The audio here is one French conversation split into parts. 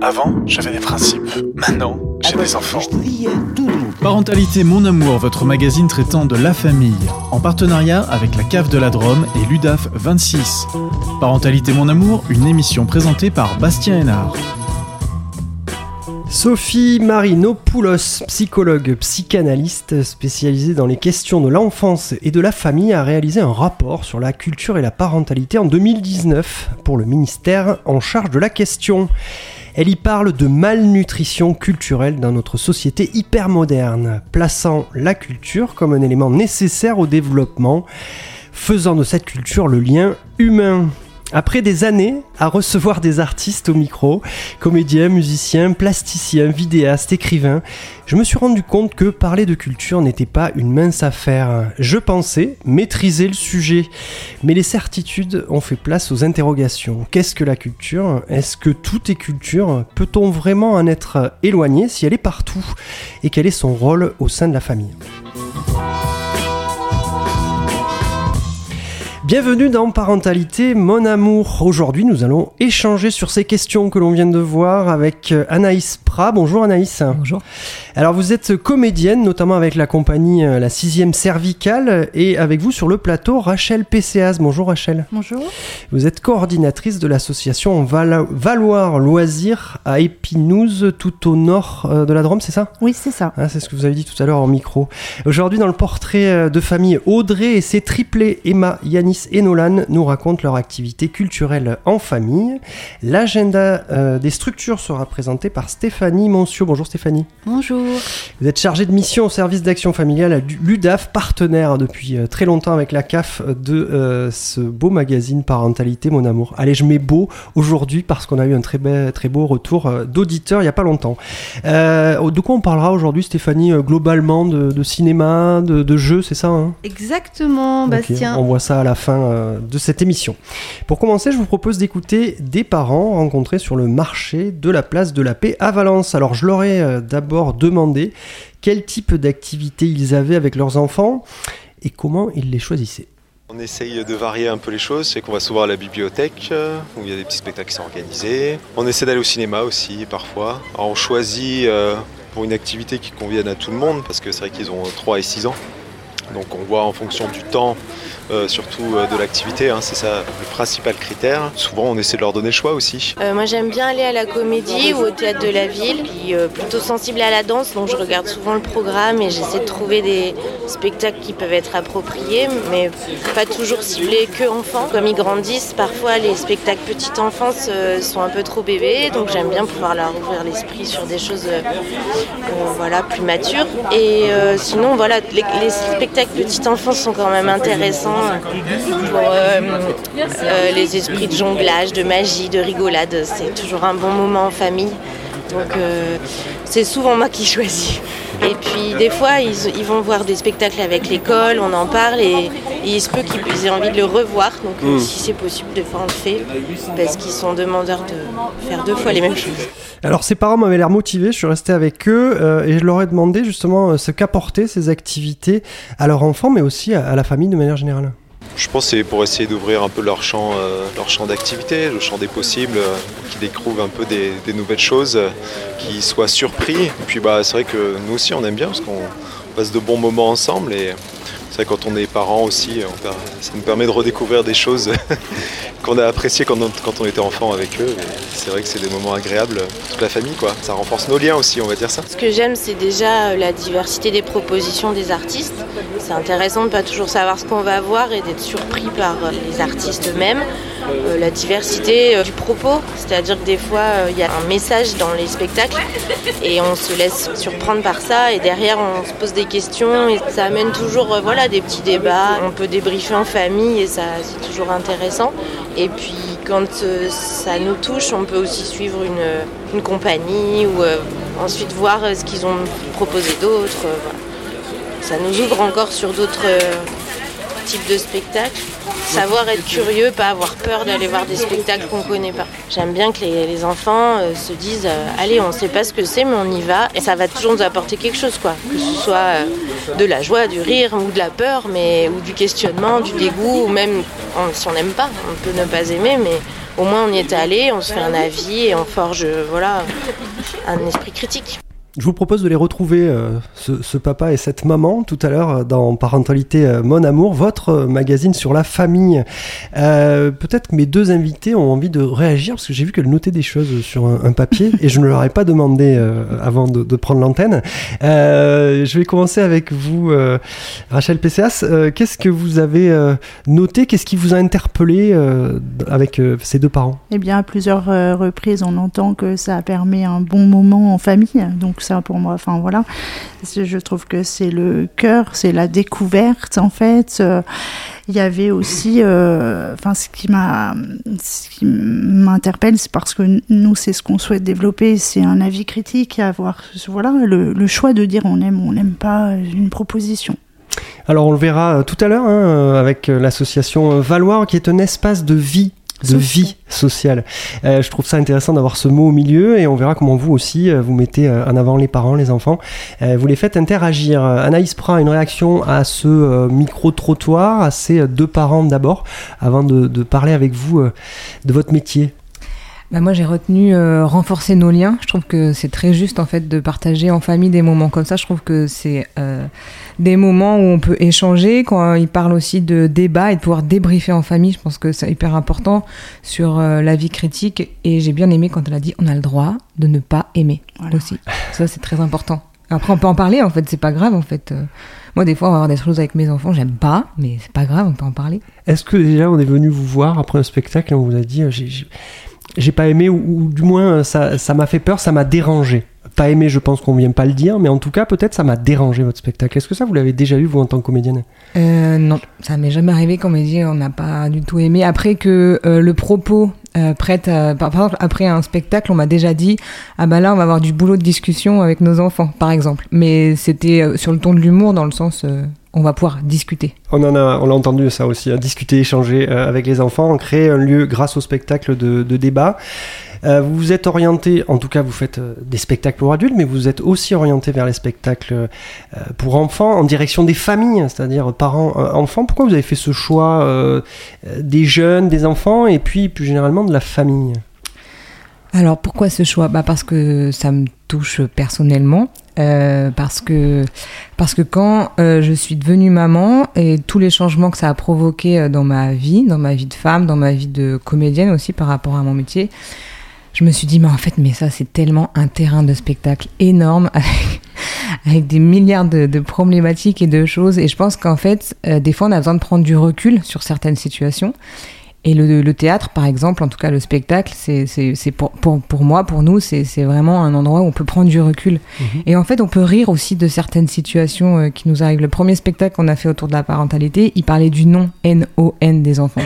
Avant, j'avais des principes. Maintenant, j'ai des enfants. Parentalité Mon Amour, votre magazine traitant de la famille, en partenariat avec la Cave de la Drôme et l'UDAF 26. Parentalité Mon Amour, une émission présentée par Bastien Hénard. Sophie Marinopoulos, psychologue psychanalyste spécialisée dans les questions de l'enfance et de la famille, a réalisé un rapport sur la culture et la parentalité en 2019 pour le ministère en charge de la question. Elle y parle de malnutrition culturelle dans notre société hyper moderne, plaçant la culture comme un élément nécessaire au développement, faisant de cette culture le lien humain. Après des années à recevoir des artistes au micro, comédiens, musiciens, plasticiens, vidéastes, écrivains, je me suis rendu compte que parler de culture n'était pas une mince affaire. Je pensais maîtriser le sujet, mais les certitudes ont fait place aux interrogations. Qu'est-ce que la culture? Est-ce que tout est culture? Peut-on vraiment en être éloigné si elle est partout? Et quel est son rôle au sein de la famille? Bienvenue dans Parentalité, mon amour. Aujourd'hui, nous allons échanger sur ces questions que l'on vient de voir avec euh, Anaïs Prat. Bonjour Anaïs. Bonjour. Alors, vous êtes comédienne, notamment avec la compagnie euh, La Sixième Cervicale, et avec vous sur le plateau Rachel PCAS. Bonjour Rachel. Bonjour. Vous êtes coordinatrice de l'association Val Valoir Loisirs à Épinouse, tout au nord euh, de la Drôme, c'est ça? Oui, c'est ça. Ah, c'est ce que vous avez dit tout à l'heure en micro. Aujourd'hui, dans le portrait de famille, Audrey et ses triplés, Emma, Yanis et Nolan nous racontent leur activité culturelle en famille. L'agenda euh, des structures sera présenté par Stéphanie Moncio. Bonjour Stéphanie. Bonjour. Vous êtes chargée de mission au service d'action familiale à l'UDAF, partenaire depuis euh, très longtemps avec la CAF de euh, ce beau magazine Parentalité Mon Amour. Allez, je mets beau aujourd'hui parce qu'on a eu un très, très beau retour d'auditeurs il n'y a pas longtemps. de quoi on parlera aujourd'hui Stéphanie Globalement de, cinéma, de, jeux, c'est ça hein? Exactement, Bastien. On voit ça à la fin euh, de cette émission. Pour commencer, je vous propose d'écouter des parents rencontrés sur le marché de la place de la paix à Valence. Alors je leur ai euh, d'abord demandé quel type d'activité ils avaient avec leurs enfants et comment ils les choisissaient. On essaye de varier un peu les choses, c'est qu'on va souvent à la bibliothèque euh, où il y a des petits spectacles qui sont organisés. On essaie d'aller au cinéma aussi parfois. Alors on choisit pour une activité qui convienne à tout le monde parce que c'est vrai qu'ils ont 3 et 6 ans. Donc on voit en fonction du temps euh, surtout euh, de l'activité, hein, c'est ça le principal critère. Souvent on essaie de leur donner le choix aussi. Euh, moi j'aime bien aller à la comédie ou au théâtre de la ville, puis plutôt sensible à la danse, donc je regarde souvent le programme et j'essaie de trouver des spectacles qui peuvent être appropriés, mais pas toujours ciblés que enfants. Comme ils grandissent, parfois les spectacles petite enfance sont un peu trop bébés, donc j'aime bien pouvoir leur ouvrir l'esprit sur des choses plus matures. Et sinon voilà, les, les spectacles petite enfance sont quand même intéressants euh, euh, les esprits de jonglage, de magie, de rigolade. C'est toujours un bon moment en famille. Donc euh, c'est souvent moi qui choisis. Et puis des fois, ils, vont voir des spectacles avec l'école, on en parle et, il se peut qu'ils aient envie de le revoir. Donc mm. si c'est possible, des fois on le fait parce qu'ils sont demandeurs de faire deux fois les mêmes choses. Alors ses parents m'avaient l'air motivés, je suis resté avec eux et je leur ai demandé justement ce qu'apportaient ces activités à leurs enfants mais aussi à la famille de manière générale. Je pense que c'est pour essayer d'ouvrir un peu leur champ, euh, d'activité, le champ des possibles, euh, qu'ils découvrent un peu des, nouvelles choses, euh, qu'ils soient surpris. Et puis bah, c'est vrai que nous aussi on aime bien parce qu'on passe de bons moments ensemble et c'est vrai quand on est parents aussi, ça nous permet de redécouvrir des choses qu'on a appréciées quand on, était enfant avec eux. C'est vrai que c'est des moments agréables, toute la famille quoi. Ça renforce nos liens aussi, on va dire ça. Ce que j'aime c'est déjà la diversité des propositions des artistes. C'est intéressant de ne pas toujours savoir ce qu'on va voir et d'être surpris par les artistes eux-mêmes. Euh, la diversité euh, du propos, c'est-à-dire que des fois euh, il y a un message dans les spectacles et on se laisse surprendre par ça et derrière on se pose des questions et ça amène toujours voilà, des petits débats. On peut débriefer en famille et ça c'est toujours intéressant. Et puis quand ça nous touche, on peut aussi suivre une, compagnie ou ensuite voir ce qu'ils ont proposé d'autres. Ça nous ouvre encore sur d'autres types de spectacles. savoir être curieux, pas avoir peur d'aller voir des spectacles qu'on connaît pas. J'aime bien que les, enfants euh, se disent euh, allez, on sait pas ce que c'est, mais on y va et ça va toujours nous apporter quelque chose, quoi. Que ce soit euh, de la joie, du rire ou de la peur, mais ou du questionnement, du dégoût, ou même si on n'aime pas, on peut ne pas aimer, mais au moins on y est allé, on se fait un avis et on forge voilà un esprit critique. Je vous propose de les retrouver, euh, ce, papa et cette maman, tout à l'heure euh, dans Parentalité euh, Mon Amour, votre magazine sur la famille. Peut-être que mes deux invités ont envie de réagir parce que j'ai vu qu'elles notaient des choses sur un, papier et je ne leur ai pas demandé avant de, prendre l'antenne. je vais commencer avec vous, Rachel PCAS. Qu'est-ce que vous avez noté? Qu'est-ce qui vous a interpellé avec ces deux parents? Eh bien, à plusieurs reprises, on entend que ça permet un bon moment en famille. Donc, ça pour moi. Enfin voilà, je trouve que c'est le cœur, c'est la découverte en fait. Euh, il y avait aussi, euh, ce qui m'interpelle, c'est parce que nous c'est ce qu'on souhaite développer, c'est un avis critique, avoir voilà le, choix de dire on aime ou on n'aime pas une proposition. Alors on le verra euh, tout à l'heure hein, avec l'association Valoir qui est un espace de vie de vie sociale. Euh, je trouve ça intéressant d'avoir ce mot au milieu et on verra comment vous aussi euh, vous mettez euh, en avant les parents, les enfants. vous les faites interagir. Anaïs Prat, une réaction à ce micro-trottoir, à ces deux parents d'abord, avant de, de, parler avec vous de votre métier? Bah moi j'ai retenu renforcer nos liens. Je trouve que c'est très juste en fait de partager en famille des moments comme ça. Je trouve que c'est des moments où on peut échanger, quand il parle aussi de débat et de pouvoir débriefer en famille, je pense que c'est hyper important sur euh, la vie critique. Et j'ai bien aimé quand elle a dit on a le droit de ne pas aimer aussi. Ça, c'est très important. Après, on peut en parler, en fait, c'est pas grave, en fait. Euh. Moi, des fois, on va avoir des choses avec mes enfants, j'aime pas, mais c'est pas grave, on peut en parler. Est-ce que déjà, on est venu vous voir après un spectacle et on vous a dit, euh, j'ai pas aimé, ou, du moins, ça m'a fait peur, ça m'a dérangé pas aimé, je pense qu'on vient pas le dire, mais en tout cas, peut-être ça m'a dérangé votre spectacle. Est-ce que ça, vous l'avez déjà eu, vous, en tant que comédienne? Euh, Non, ça m'est jamais arrivé qu'on m'ait dit on n'a pas du tout aimé. Après que euh, le propos euh, prête, par, exemple, après un spectacle, on m'a déjà dit ah bah là, on va avoir du boulot de discussion avec nos enfants, par exemple. Mais c'était sur le ton de l'humour, dans le sens on va pouvoir discuter. On en a, on l'a entendu ça aussi, hein, discuter, échanger avec les enfants, créer un lieu grâce au spectacle de, de débat. Euh, vous vous êtes orienté, en tout cas vous faites euh, des spectacles pour adultes, mais vous êtes aussi orienté vers les spectacles euh, pour enfants, en direction des familles, c'est-à-dire parents-enfants. Pourquoi vous avez fait ce choix des jeunes, des enfants, et puis plus généralement de la famille? Alors pourquoi ce choix? Bah Parce que ça me touche personnellement. Parce que parce que quand je suis devenue maman et tous les changements que ça a provoqué dans ma vie, dans ma vie de femme, dans ma vie de comédienne aussi par rapport à mon métier, je me suis dit, mais en fait, mais ça, c'est tellement un terrain de spectacle énorme avec, des milliards de, problématiques et de choses. Et je pense qu'en fait, euh, des fois, on a besoin de prendre du recul sur certaines situations. Et le, théâtre, par exemple, en tout cas le spectacle, c'est pour, pour, pour, moi, pour nous, c'est vraiment un endroit où on peut prendre du recul. Mhm. Et en fait, on peut rire aussi de certaines situations euh, qui nous arrivent. Le premier spectacle qu'on a fait autour de la parentalité, il parlait du nom N-O-N des enfants.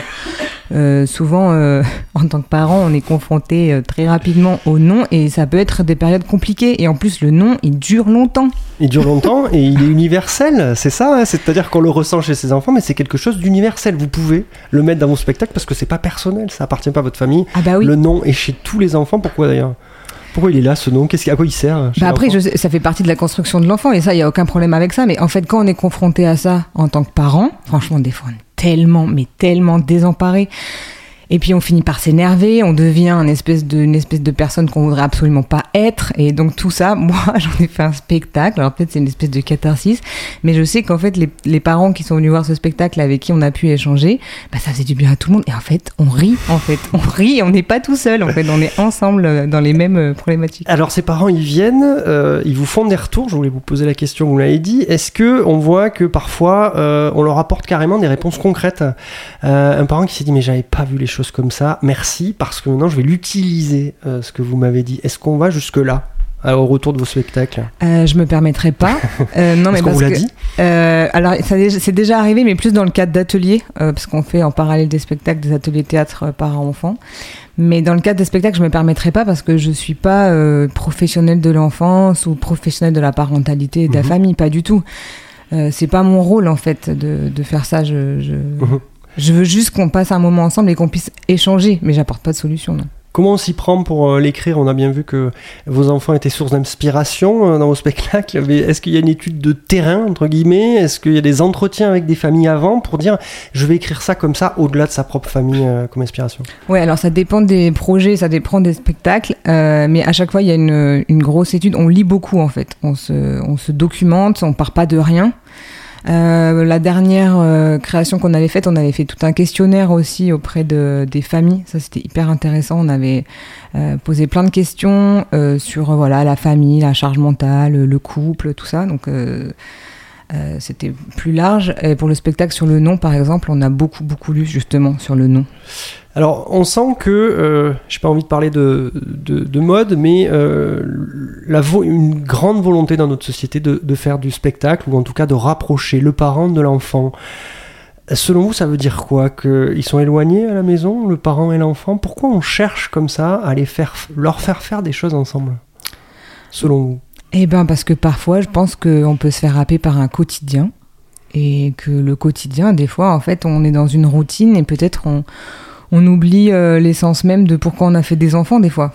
Euh, souvent, euh, en tant que parent, on est confronté euh, très rapidement au nom et ça peut être des périodes compliquées. Et en plus, le nom, il dure longtemps. Il dure longtemps et il est universel, c'est ça. Hein. C'est-à-dire qu'on le ressent chez ses enfants, mais c'est quelque chose d'universel. Vous pouvez le mettre dans vos spectacles parce que c'est pas personnel, ça appartient pas à votre famille. Ah bah oui. Le nom est chez tous les enfants. Pourquoi d'ailleurs? Pourquoi il est là ce nom Qu'est-ce à quoi il sert bah Après, je ça fait partie de la construction de l'enfant et ça, il y a aucun problème avec ça. Mais en fait, quand on est confronté à ça en tant que parent, franchement, des fois, on tellement, mais tellement désemparé. Et puis on finit par s'énerver, on devient une espèce de, personne qu'on voudrait absolument pas être. Et donc tout ça, moi j'en ai fait un spectacle. Alors peut-être c'est une espèce de catharsis, mais je sais qu'en fait les, parents qui sont venus voir ce spectacle avec qui on a pu échanger, bah, ça faisait du bien à tout le monde. Et en fait on rit, en fait on rit, on n'est pas tout seul. En fait on est ensemble euh, dans les mêmes euh, problématiques. Alors ces parents ils viennent, euh, ils vous font des retours. Je voulais vous poser la question, vous l'avez dit. Est-ce que on voit que parfois on leur apporte carrément des réponses concrètes? Un parent qui s'est dit mais j'avais pas vu les choses comme ça. Merci, parce que maintenant je vais l'utiliser, euh, ce que vous m'avez dit. Est-ce qu'on va jusque-là au retour de vos spectacles? Euh, Je me permettrai pas. Euh, non, mais parce vous l'a dit? euh, Alors, c'est déjà arrivé, mais plus dans le cadre d'ateliers, parce qu'on fait en parallèle des spectacles, des ateliers théâtre parents-enfants. Mais dans le cadre des spectacles, je me permettrai pas parce que je suis pas professionnelle de l'enfance ou professionnelle de la parentalité et de la mhm. famille, pas du tout. c'est pas mon rôle en fait de, de faire ça. Je, je... Mhm. Je veux juste qu'on passe un moment ensemble et qu'on puisse échanger, mais j'apporte pas de solution. Non. Comment on s'y prend pour euh, l'écrire? On a bien vu que vos enfants étaient source d'inspiration euh, dans vos spectacles. Est-ce qu'il y a une étude de terrain, entre guillemets? Est-ce qu'il y a des entretiens avec des familles avant pour dire je vais écrire ça comme ça, au-delà de sa propre famille euh, comme inspiration? Oui, alors ça dépend des projets, ça dépend des spectacles. mais à chaque fois, il y a une, grosse étude. On lit beaucoup, en fait. On se, on se documente, on part pas de rien. Euh, la dernière euh, création qu'on avait faite, on avait fait tout un questionnaire aussi auprès de, des familles. Ça, c'était hyper intéressant. On avait euh, posé plein de questions sur voilà la famille, la charge mentale, le couple, tout ça. Donc c'était plus large. Et pour le spectacle sur le nom, par exemple, on a beaucoup beaucoup lu justement sur le nom. Alors, on sent que, euh, j'ai pas envie de parler de, de, mode, mais euh, la une grande volonté dans notre société de, de, faire du spectacle, ou en tout cas de rapprocher le parent de l'enfant. Selon vous, ça veut dire quoi? Qu'ils sont éloignés à la maison, le parent et l'enfant? Pourquoi on cherche comme ça à les faire, leur faire faire des choses ensemble? Selon vous Eh bien, parce que parfois, je pense qu'on peut se faire happer par un quotidien. Et que le quotidien, des fois, en fait, on est dans une routine et peut-être on on oublie euh, l'essence même de pourquoi on a fait des enfants des fois.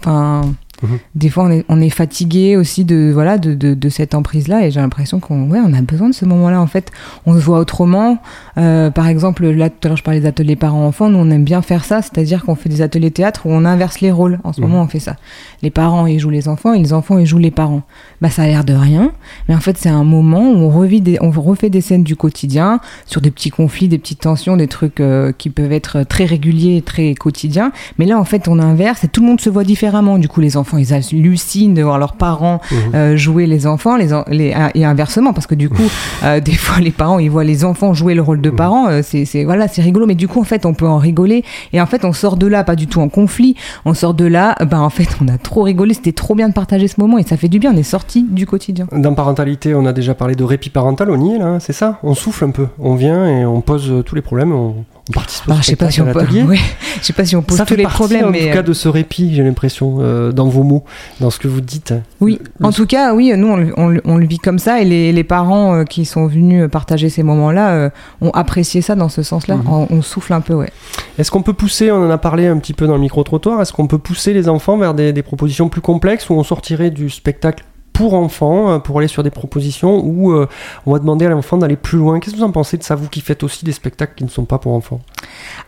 Enfin, Mhm. Des fois, on est, on est, fatigué aussi de voilà de, de, de cette emprise-là, et j'ai l'impression qu'on ouais, on a besoin de ce moment-là. En fait, on se voit autrement. Euh, par exemple, là tout à l'heure, je parlais des ateliers parents-enfants. Nous, on aime bien faire ça, c'est-à-dire qu'on fait des ateliers théâtre où on inverse les rôles. En ce mhm. moment, on fait ça. Les parents, ils jouent les enfants, et les enfants, ils jouent les parents. Bah, ça a l'air de rien, mais en fait, c'est un moment où on revit, des, on refait des scènes du quotidien sur des petits conflits, des petites tensions, des trucs euh, qui peuvent être très réguliers, très quotidiens. Mais là, en fait, on inverse et tout le monde se voit différemment. Du coup, les enfants ils hallucinent de voir leurs parents mhm. euh, jouer les enfants, les, les, et inversement, parce que du coup, euh, des fois, les parents, ils voient les enfants jouer le rôle de mhm. parents. Euh, c'est voilà, c'est rigolo, mais du coup, en fait, on peut en rigoler. Et en fait, on sort de là, pas du tout en conflit. On sort de là, ben en fait, on a trop rigolé. C'était trop bien de partager ce moment et ça fait du bien. On est sorti du quotidien. Dans parentalité, on a déjà parlé de répit parental. On y est là, c'est ça? On souffle un peu. On vient et on pose tous les problèmes. On, participe je sais pas si on peut, je sais pas si on pose tous les problèmes en tout cas de ce répit j'ai l'impression dans vos mots dans ce que vous dites. Oui, en tout cas, oui, nous, on, le vit comme ça et les, parents euh, qui sont venus partager ces moments-là euh, ont apprécié ça dans ce sens-là. Mhm. On, souffle un peu, ouais. Est-ce qu'on peut pousser, on en a parlé un petit peu dans le micro-trottoir, est-ce qu'on peut pousser les enfants vers des, des propositions plus complexes où on sortirait du spectacle pour enfants, euh, pour aller sur des propositions où euh, on va demander à l'enfant d'aller plus loin. Qu'est-ce que vous en pensez de ça, vous qui faites aussi des spectacles qui ne sont pas pour enfants?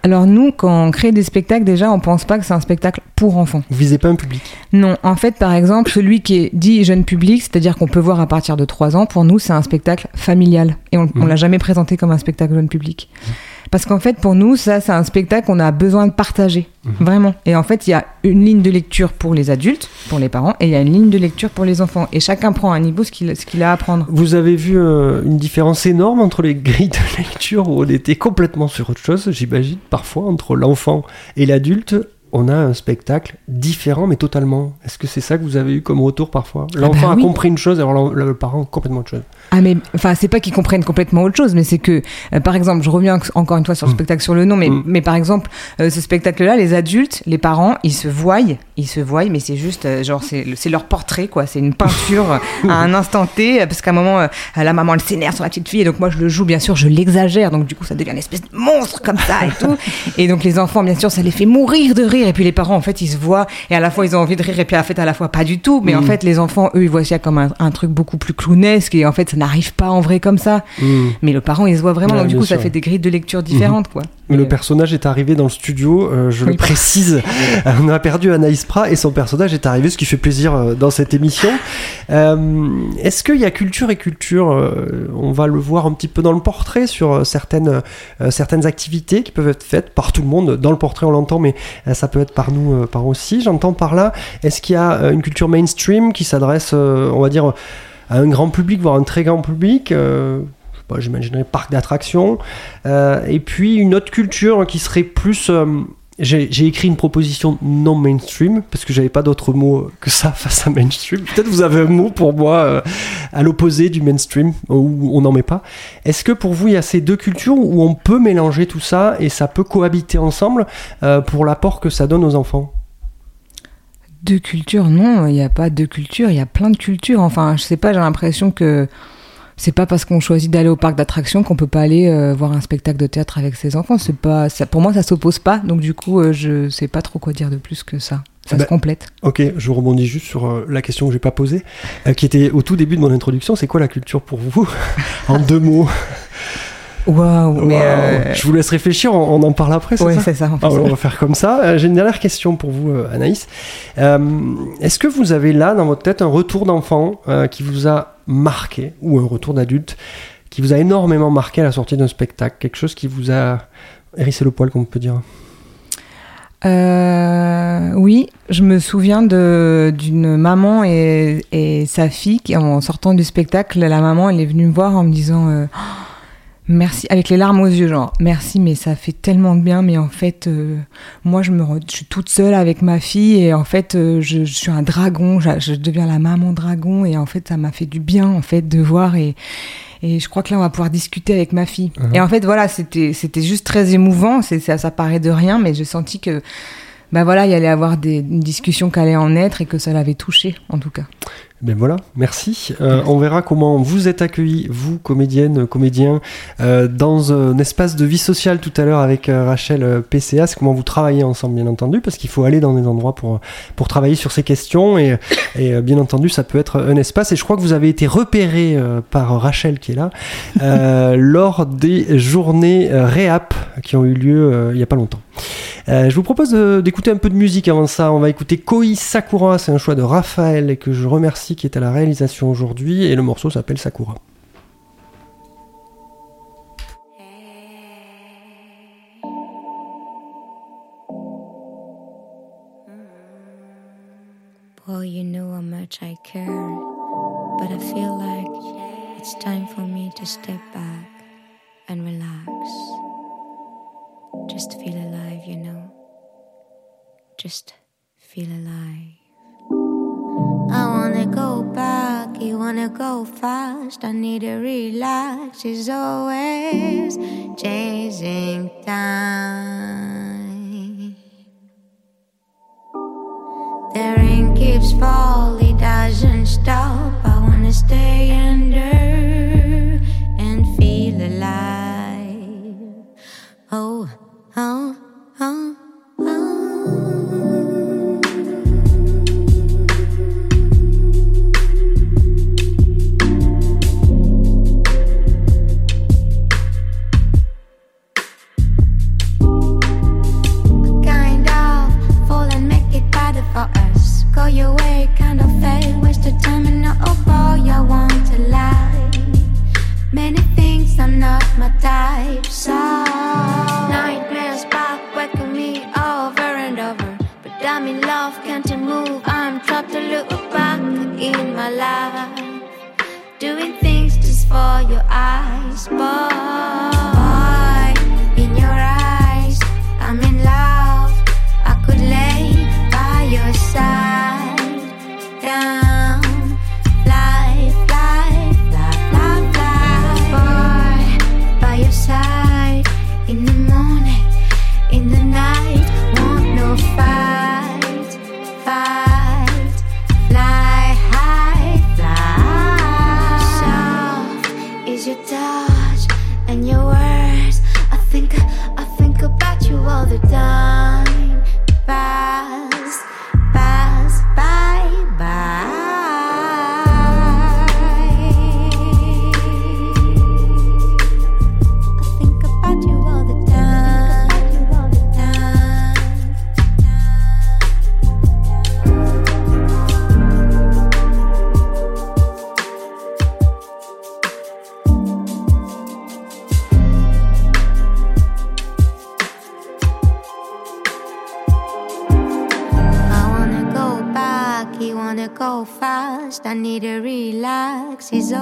Alors nous, quand on crée des spectacles, déjà, on pense pas que c'est un spectacle pour enfants. Vous visez pas un public? Non, en fait, par exemple, celui qui est dit jeune public, c'est-à-dire qu'on peut voir à partir de 3 ans, pour nous, c'est un spectacle familial. Et on, ne mmh. l'a jamais présenté comme un spectacle jeune public. Mmh. Parce qu'en fait, pour nous, ça, c'est un spectacle qu'on a besoin de partager. Mhm. Vraiment. Et en fait, il y a une ligne de lecture pour les adultes, pour les parents, et il y a une ligne de lecture pour les enfants. Et chacun prend un niveau ce qu'il qu'il a à apprendre. Vous avez vu euh, une différence énorme entre les grilles de lecture où on était complètement sur autre chose, j'imagine, parfois, entre l'enfant et l'adulte on a un spectacle différent, mais totalement. Est-ce que c'est ça que vous avez eu comme retour parfois? Ah L'enfant bah a compris une chose, alors le, parent complètement autre chose. Ah mais enfin c'est pas qu'ils comprennent complètement autre chose, mais c'est que euh, par exemple, je reviens encore une fois sur le mm. spectacle sur le nom, mais mm. mais par exemple euh, ce spectacle-là, les adultes, les parents, ils se voient, ils se voient, mais c'est juste euh, genre c'est leur portrait quoi, c'est une peinture à un instant T, parce qu'à un moment la maman elle s'énerve sur la petite fille, et donc moi je le joue bien sûr, je l'exagère, donc du coup ça devient une espèce de monstre comme ça et tout, et donc les enfants bien sûr ça les fait mourir de rire et puis les parents en fait ils se voient et à la fois ils ont envie de rire et puis en fait à la fois pas du tout mais en mm. fait les enfants eux ils voient ça comme un, truc beaucoup plus clownesque et en fait ça n'arrive pas en vrai comme ça mm. mais le parent il se voit vraiment donc du coup ça fait des grilles de lecture différentes quoi le personnage est arrivé dans le studio, euh, je le précise. On a perdu Anaïs Prat et son personnage est arrivé, ce qui fait plaisir euh, dans cette émission. Euh, est-ce qu'il y a culture et culture On va le voir un petit peu dans le portrait sur certaines, certaines activités qui peuvent être faites par tout le monde? Dans le portrait, on l'entend, mais ça peut être par nous, par aussi. J'entends par là, est-ce qu'il y a une culture mainstream qui s'adresse, on va dire, à un grand public, voire un très grand public j'imaginerais parc d'attractions. Euh, et puis une autre culture qui serait plus. Euh, j'ai écrit une proposition non mainstream parce que j'avais pas d'autre mot que ça face à mainstream. Peut-être vous avez un mot pour moi euh, à l'opposé du mainstream où on n'en met pas. Est-ce que pour vous il y a ces deux cultures où on peut mélanger tout ça et ça peut cohabiter ensemble pour l'apport que ça donne aux enfants? Deux cultures, non, il n'y a pas deux cultures, il y a plein de cultures. Enfin, je sais pas, j'ai l'impression que c'est pas parce qu'on choisit d'aller au parc d'attractions qu'on peut pas aller euh, voir un spectacle de théâtre avec ses enfants. C'est pas, ça, pour moi, ça s'oppose pas. Donc du coup, euh, je sais pas trop quoi dire de plus que ça. Ça Bah, se complète. Ok, je rebondis juste sur euh, la question que j'ai pas posée, euh, qui était au tout début de mon introduction. C'est quoi la culture pour vous? En deux mots. Waouh. Euh, Je vous laisse réfléchir, on, on en parle après, c'est ouais, ça? c'est ça. en fait. Ah, on va faire comme ça. J'ai une dernière question pour vous, Anaïs. Est-ce que vous avez là, dans votre tête, un retour d'enfant qui vous a marqué, ou un retour d'adulte, qui vous a énormément marqué à la sortie d'un spectacle Quelque chose qui vous a hérissé le poil, comme on peut dire? Euh, oui, je me souviens d'une maman et, et sa fille qui, en sortant du spectacle, la maman elle est venue me voir en me disant euh, merci avec les larmes aux yeux genre merci mais ça fait tellement de bien mais en fait euh, moi je me re- je suis toute seule avec ma fille et en fait euh, je, je suis un dragon je, je deviens la maman dragon et en fait ça m'a fait du bien en fait de voir et et je crois que là, on va pouvoir discuter avec ma fille. Mhm. Et en fait, voilà, c'était, c'était juste très émouvant. C'est, ça, ça paraît de rien, mais j'ai senti que, bah voilà, il y allait avoir des, une discussion qui allait en être et que ça l'avait touché, en tout cas. Ben voilà, merci. Euh, on verra comment vous êtes accueillis, vous, comédiennes, comédiens, euh, dans un espace de vie sociale tout à l'heure avec euh, Rachel euh, PCA. Comment vous travaillez ensemble, bien entendu, parce qu'il faut aller dans des endroits pour, pour travailler sur ces questions. Et, et euh, bien entendu, ça peut être un espace. Et je crois que vous avez été repéré euh, par Rachel, qui est là, euh, lors des journées euh, Réap qui ont eu lieu euh, il n'y a pas longtemps. Euh, je vous propose d'écouter un peu de musique avant ça. On va écouter Koi Sakura, c'est un choix de Raphaël que je remercie qui est à la réalisation aujourd'hui et le morceau s'appelle Sakura. Boy, you know how much I care. But I feel like it's time for me to step back and relax. Just feel alive, you know. Just feel alive. I wanna go back, you wanna go fast. I need to relax. It's always chasing time. The rain keeps falling, doesn't stop. I wanna stay under for your eyes, boy. Relax. He's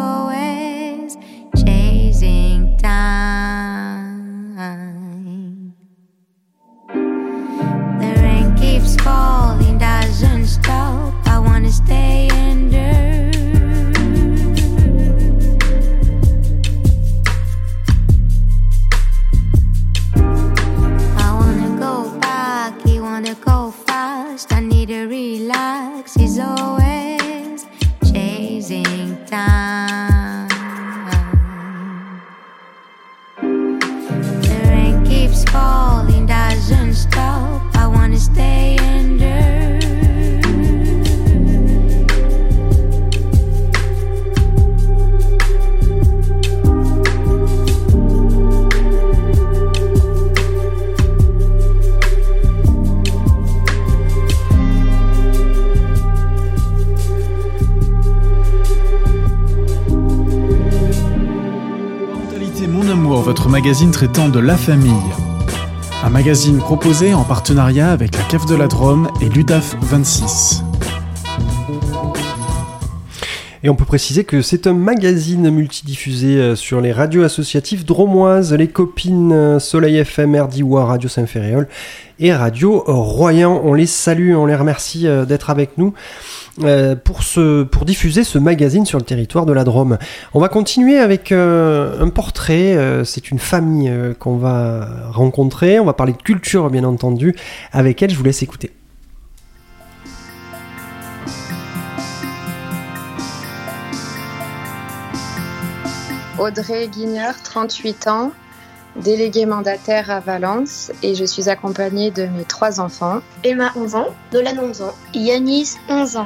magazine traitant de la famille. Un magazine proposé en partenariat avec la Cave de la Drôme et l'UDAF 26. Et on peut préciser que c'est un magazine multidiffusé euh, sur les radios associatives dromoises, les copines euh, Soleil FM, RDIWA, Radio Saint-Ferréol et Radio Royan. On les salue, on les remercie euh, d'être avec nous. pour, pour diffuser ce magazine sur le territoire de la Drôme. On va continuer avec un portrait. c'est une famille qu'on va rencontrer. On va parler de culture, bien entendu. Avec elle, je vous laisse écouter. Audrey Guigneur, 38 ans, déléguée mandataire à Valence et je suis accompagnée de mes trois enfants. Emma, 11 ans. Nolan, 11 ans. Yanis, 11 ans.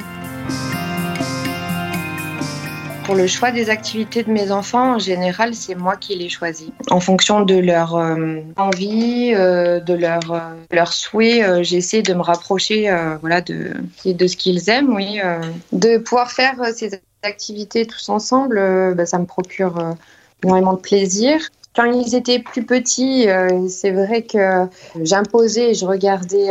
Pour le choix des activités de mes enfants, en général, c'est moi qui les choisis. En fonction de leur euh, envie, euh, de leur, euh, leur souhait, j'essaie de me rapprocher voilà, de, de ce qu'ils aiment, oui. de pouvoir faire ces activités tous ensemble, euh, bah, ça me procure euh, énormément de plaisir. Quand ils étaient plus petits, euh, c'est vrai que j'imposais je regardais,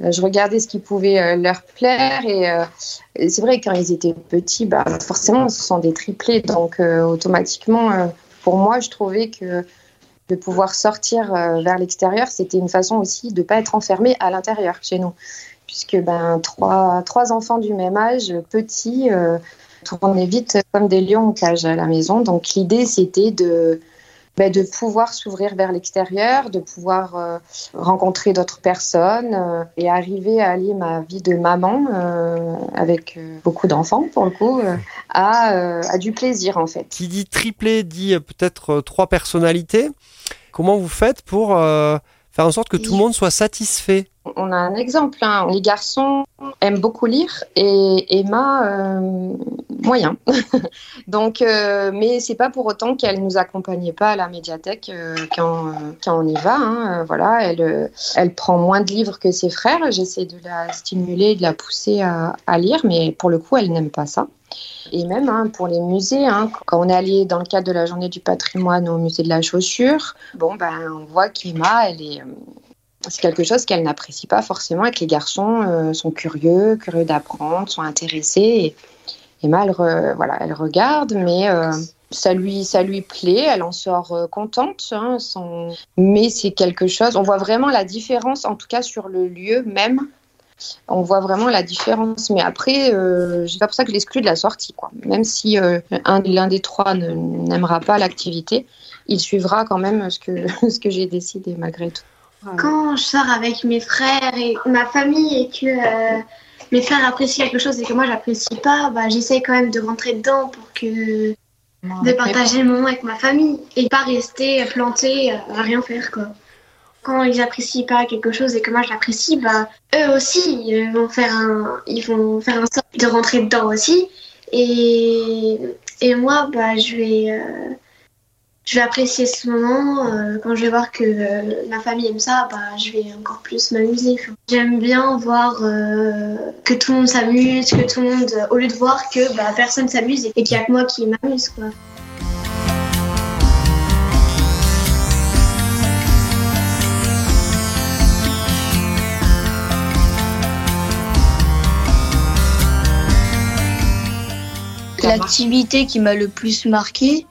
je regardais ce qui pouvait leur plaire. Et, c'est vrai que quand ils étaient petits, bah, forcément, ce sont des triplés. Donc, automatiquement, pour moi, je trouvais que de pouvoir sortir vers l'extérieur, c'était une façon aussi de ne pas être enfermé à l'intérieur chez nous. Puisque ben, trois, trois enfants du même âge, petits, tournait vite comme des lions en cage à la maison. Donc l'idée, c'était de, ben, de pouvoir s'ouvrir vers l'extérieur, de pouvoir euh, rencontrer d'autres personnes euh, et arriver à allier ma vie de maman euh, avec beaucoup d'enfants, pour le coup, à, du plaisir en fait. Qui dit triplé dit peut-être trois personnalités. Comment vous faites pour faire en sorte que tout le monde soit satisfait on a un exemple. Hein. Les garçons aiment beaucoup lire et Emma, euh, moyen. Donc, euh, mais c'est pas pour autant qu'elle nous accompagnait pas à la médiathèque euh, quand, quand, on y va. Hein. Voilà, elle, elle prend moins de livres que ses frères. J'essaie de la stimuler, de la pousser à, lire, mais pour le coup, elle n'aime pas ça. Et même hein, pour les musées, quand on est allé dans le cadre de la journée du patrimoine au musée de la chaussure, bon ben on voit qu'Emma, est c'est quelque chose qu'elle n'apprécie pas forcément et que les garçons euh, sont curieux, curieux d'apprendre, sont intéressés. Et Emma, elle, voilà, elle regarde, mais euh, ça, lui, ça lui plaît, elle en sort euh, contente. Hein, Mais c'est quelque chose, on voit vraiment la différence, en tout cas sur le lieu même. On voit vraiment la différence. Mais après, c'est pas pour ça que je l'exclus de la sortie. Quoi. Même si l'un des trois n'aimera pas l'activité, il suivra quand même ce que, ce que j'ai décidé malgré tout. Quand je sors avec mes frères et ma famille et que euh, mes frères apprécient quelque chose et que moi j'apprécie pas, bah, j'essaye quand même de rentrer dedans pour que de partager le moment avec ma famille et pas rester planté à rien faire quoi. Quand ils apprécient pas quelque chose et que moi je l'apprécie, bah eux aussi ils vont faire un ils vont faire un sort de rentrer dedans aussi et et moi bah je vais euh, je vais apprécier ce moment. Euh, quand je vais voir que euh, la famille aime ça, bah, je vais encore plus m'amuser. J'aime bien voir euh, que tout le monde s'amuse, que tout le monde, au lieu de voir que bah, personne s'amuse et qu'il n'y a que moi qui m'amuse. Quoi. L'activité qui m'a le plus marqué,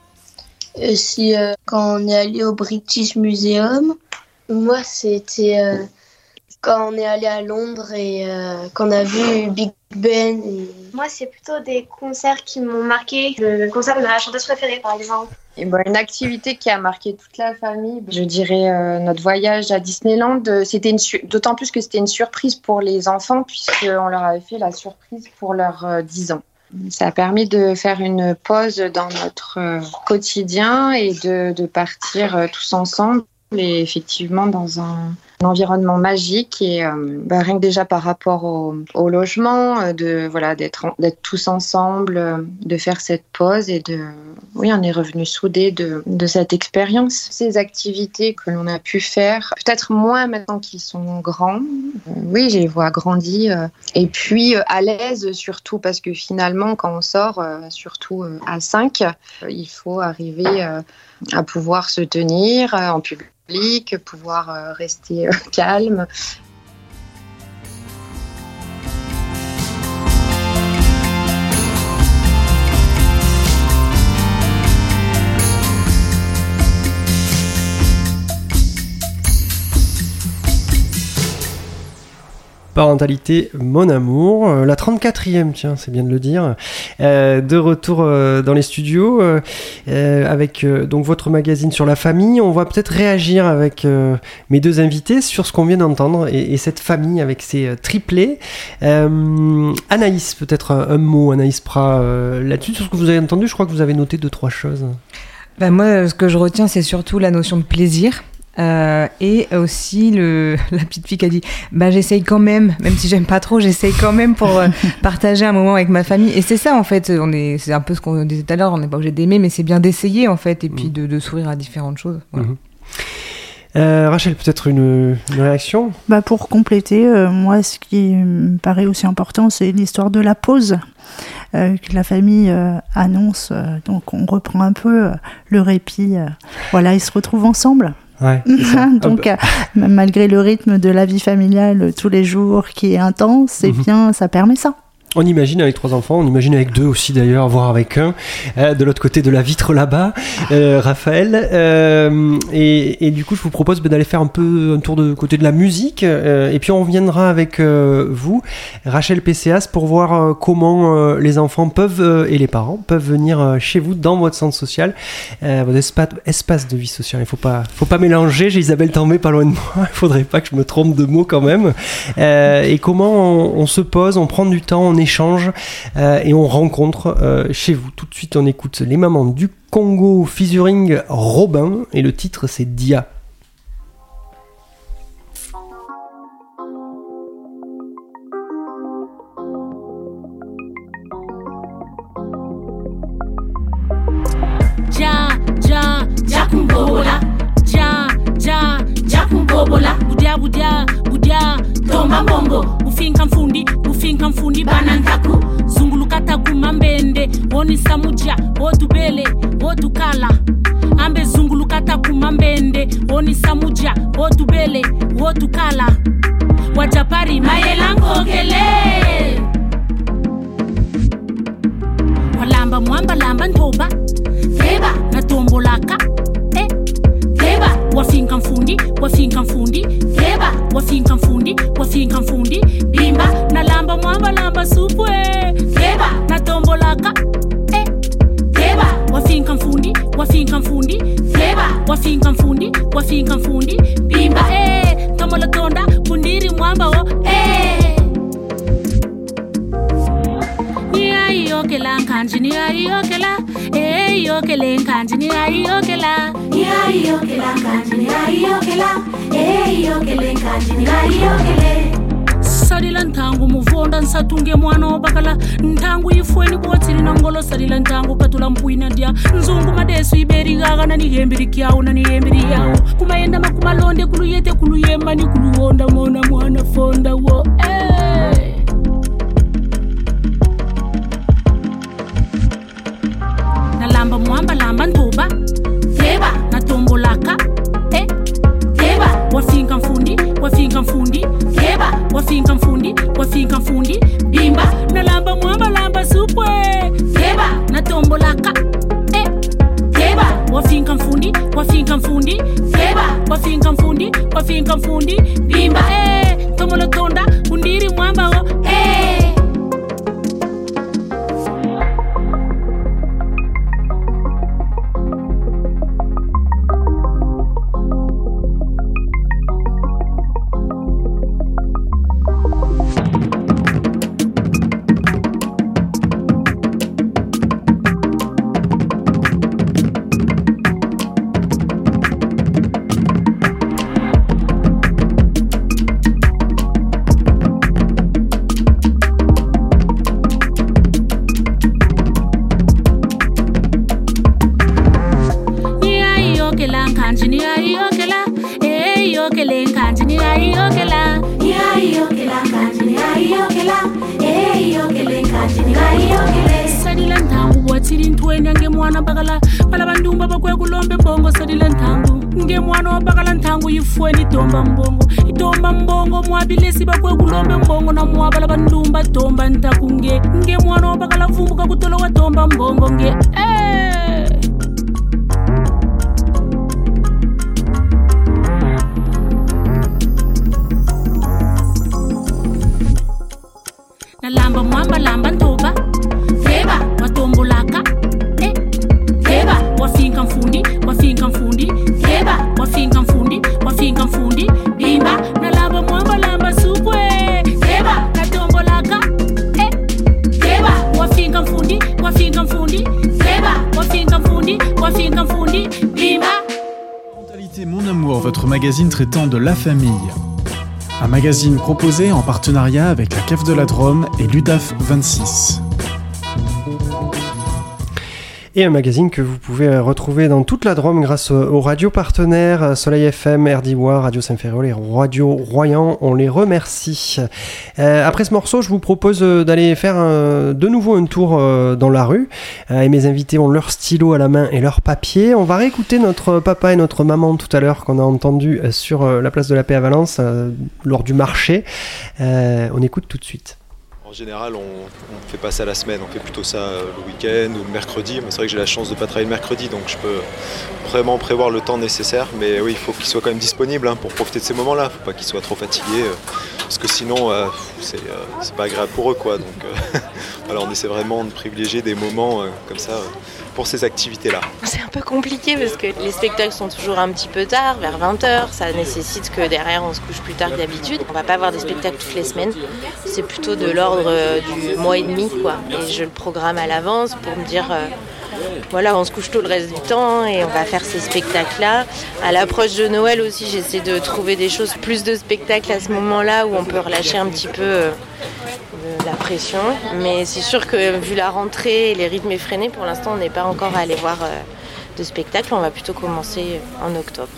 c'est euh, quand on est allé au British Museum. Moi, c'était euh, quand on est allé à Londres et euh, qu'on a vu Big Ben. Moi, c'est plutôt des concerts qui m'ont marqué. Le concert de ma chanteuse préférée, par exemple. Et bon, une activité qui a marqué toute la famille, je dirais notre voyage à Disneyland. C'était d'autant plus que c'était une surprise pour les enfants puisqu'on leur avait fait la surprise pour leurs 10 ans. Ça a permis de faire une pause dans notre euh, quotidien et de, partir euh, tous ensemble et effectivement dans un, un environnement magique et bah, rien que déjà par rapport au, logement, de voilà d'être tous ensemble, de faire cette pause et de oui, on est revenu soudés de, de cette expérience. Ces activités que l'on a pu faire, peut-être moins maintenant qu'ils sont grands. oui, je les vois grandir et puis à l'aise surtout parce que finalement quand on sort, surtout à 5, il faut arriver à pouvoir se tenir en public, pouvoir rester calme Parentalité, mon amour. Euh, la 34e, tiens, c'est bien de le dire. Euh, de retour euh, dans les studios avec donc votre magazine sur la famille. On va peut-être réagir avec mes deux invités sur ce qu'on vient d'entendre et, cette famille avec ses triplés. Anaïs, peut-être un, mot, Anaïs Prat, là-dessus, sur ce que vous avez entendu. Je crois que vous avez noté deux, trois choses. Ben moi, ce que je retiens, c'est surtout la notion de plaisir. Euh, et aussi le, la petite fille qui a dit bah j'essaye quand même même si j'aime pas trop j'essaye quand même pour euh, partager un moment avec ma famille et c'est ça en fait on est c'est un peu ce qu'on disait tout à l'heure on n'est pas obligé d'aimer mais c'est bien d'essayer en fait et puis mm. de, de sourire à différentes choses mm-hmm. euh, Rachel, peut-être une, une, réaction? Bah Pour compléter, moi, ce qui me paraît aussi important, c'est l'histoire de la pause. que la famille annonce, donc on reprend un peu le répit. voilà, ils se retrouvent ensemble. Donc, euh, malgré le rythme de la vie familiale tous les jours qui est intense, c'est mhm. bien, ça permet ça. On imagine avec trois enfants, on imagine avec deux aussi d'ailleurs, voire avec un, euh, de l'autre côté de la vitre là-bas, euh, Raphaël. Euh, et, du coup, je vous propose ben, d'aller faire un peu un tour de côté de la musique, et puis on reviendra avec vous, Rachel PCAS, pour voir comment les enfants peuvent et les parents peuvent venir chez vous dans votre centre social, votre espace, de vie sociale. Il pas, faut pas mélanger. J'ai Isabelle Tambay pas loin de moi. Il faudrait pas que je me trompe de mots quand même. et comment on, se pose, on prend du temps, on est euh, et on rencontre euh, chez vous. Tout de suite, on écoute les mamans du Congo featuring Robin et le titre c'est Dia. ninka mfundi banantaku zungulukata kumambende wonisamudya wotubele wotukala ambe zungulukata kumambende wonisamudya wotubele wotukala wajapari mayelankokele walamba mwamba lamba ntoba. Feba natombolaka wafinka mfundi wafinka mfundi keba wafinka mfundi wafinka mfundi bimba na lamba mwamba lamba supwe na tombolaka eh. keba wafinka mfundi wafinka mfundi keba wafinka mfundi wafinka mfundi bimba eh. tomola tonda kundiri mwamba o eh. aiyokele nkanji ni aiyokela ni aiyokela nkanji ni aiyokela eiyokele nkanji ni aiyokele salila ntangu muvonda nsatunge mwana obakala ntangu ifweni botsili na ngolo salila ntangu katula mpwina dya nzungu madesu iberigaga nanihembiri kyawu nanihembiri yawu kumayendama kumalonde kuluyete kuluyemani kuluwonda mona mwana fonda wo. Eh. Wafinka mfundi wafinka mfundi keba wafinka mfundi wafinka mfundi bimba nalamba mwamba lamba supwe keba natombolaka eh. wafinka mfundi wafinka mfundi keba wafinka mfundi wafinka mfundi bimba eh. tomolotonda undiri mwamba o eh. kanjini ai okela. Ei okele kanjini ai okela. Ai okela kanjini ai okela. Ei okele kanjini ai okele sadila nthangu wathili ntweni yangemwana bakala? Bala bantu babakuya kulombe bongo sadila nthangu ngemwana wabakala nthangu yifweni idomba mbongo. Idomba mbongo mwabilesi bakwe kulombe mbongo na mwabala bantumba domba ntaku nge ngemwana wabakala vumbuka kutolo wa domba mbongo nge. Hey. Mon Amour, votre magazine traitant de la famille. Un magazine proposé en partenariat avec la CAF de la Drôme et l'UDAF 26. Et un magazine que vous pouvez retrouver dans toute la Drôme grâce aux radios partenaires Soleil FM, RDIWA, Radio Saint-Ferréol et Radio Royan. On les remercie. Euh, après ce morceau, je vous propose d'aller faire de nouveau un tour euh, dans la rue. Euh, et mes invités ont leur stylo à la main et leur papier. On va réécouter notre papa et notre maman tout à l'heure qu'on a entendu euh, sur euh, la place de la Paix à Valence euh, lors du marché. Euh, on écoute tout de suite. En général, on ne fait pas ça la semaine, on fait plutôt ça euh, le week-end ou le mercredi. Moi, c'est vrai que j'ai la chance de ne pas travailler le mercredi, donc je peux vraiment prévoir le temps nécessaire. Mais oui, il faut qu'il soit quand même disponible hein, pour profiter de ces moments-là. Il ne faut pas qu'il soit trop fatigué, euh, parce que sinon, euh, c'est euh, pas agréable pour eux. Quoi. Donc, euh, voilà, on essaie vraiment de privilégier des moments comme ça pour ces activités-là. C'est un peu compliqué parce que les spectacles sont toujours un petit peu tard, vers 20h. Ça nécessite que derrière on se couche plus tard que d'habitude. On va pas avoir des spectacles toutes les semaines. C'est plutôt de l'ordre euh, du mois et demi quoi. Et je le programme à l'avance pour me dire euh, voilà, on se couche tôt le reste du temps et on va faire ces spectacles-là. À l'approche de Noël aussi, j'essaie de trouver des choses, plus de spectacles à ce moment-là où on peut relâcher un petit peu euh, de la pression. Mais c'est sûr que vu la rentrée et les rythmes effrénés, pour l'instant, on n'est pas encore allé voir euh, de spectacle. On va plutôt commencer en octobre.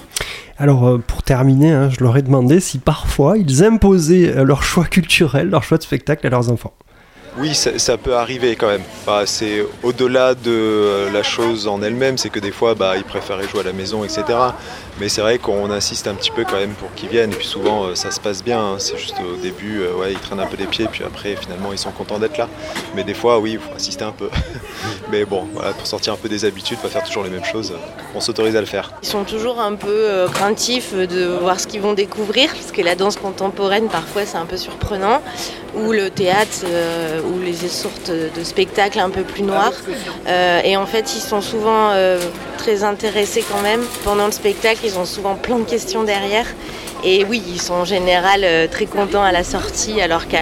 Alors euh, pour terminer, hein, je leur ai demandé si parfois ils imposaient euh, leur choix culturel, leur choix de spectacle à leurs enfants. Oui, ça, ça peut arriver quand même. Bah, c'est au-delà de euh, la chose en elle-même, c'est que des fois, bah, ils préféraient jouer à la maison, etc. Mais c'est vrai qu'on insiste un petit peu quand même pour qu'ils viennent. Et puis souvent, euh, ça se passe bien. hein. C'est juste au début, euh, ouais, ils traînent un peu les pieds, puis après, finalement, ils sont contents d'être là. Mais des fois, oui, il faut insister un peu. Mais bon, voilà, pour sortir un peu des habitudes, pas faire toujours les mêmes choses, on s'autorise à le faire. Ils sont toujours un peu euh, craintifs de voir ce qu'ils vont découvrir, parce que la danse contemporaine, parfois, c'est un peu surprenant, ou le théâtre, ou les sortes de spectacles un peu plus noirs. Et en fait, ils sont souvent très intéressés quand même. Pendant le spectacle, ils ont souvent plein de questions derrière. Et oui, ils sont en général euh, très contents à la sortie, alors qu'à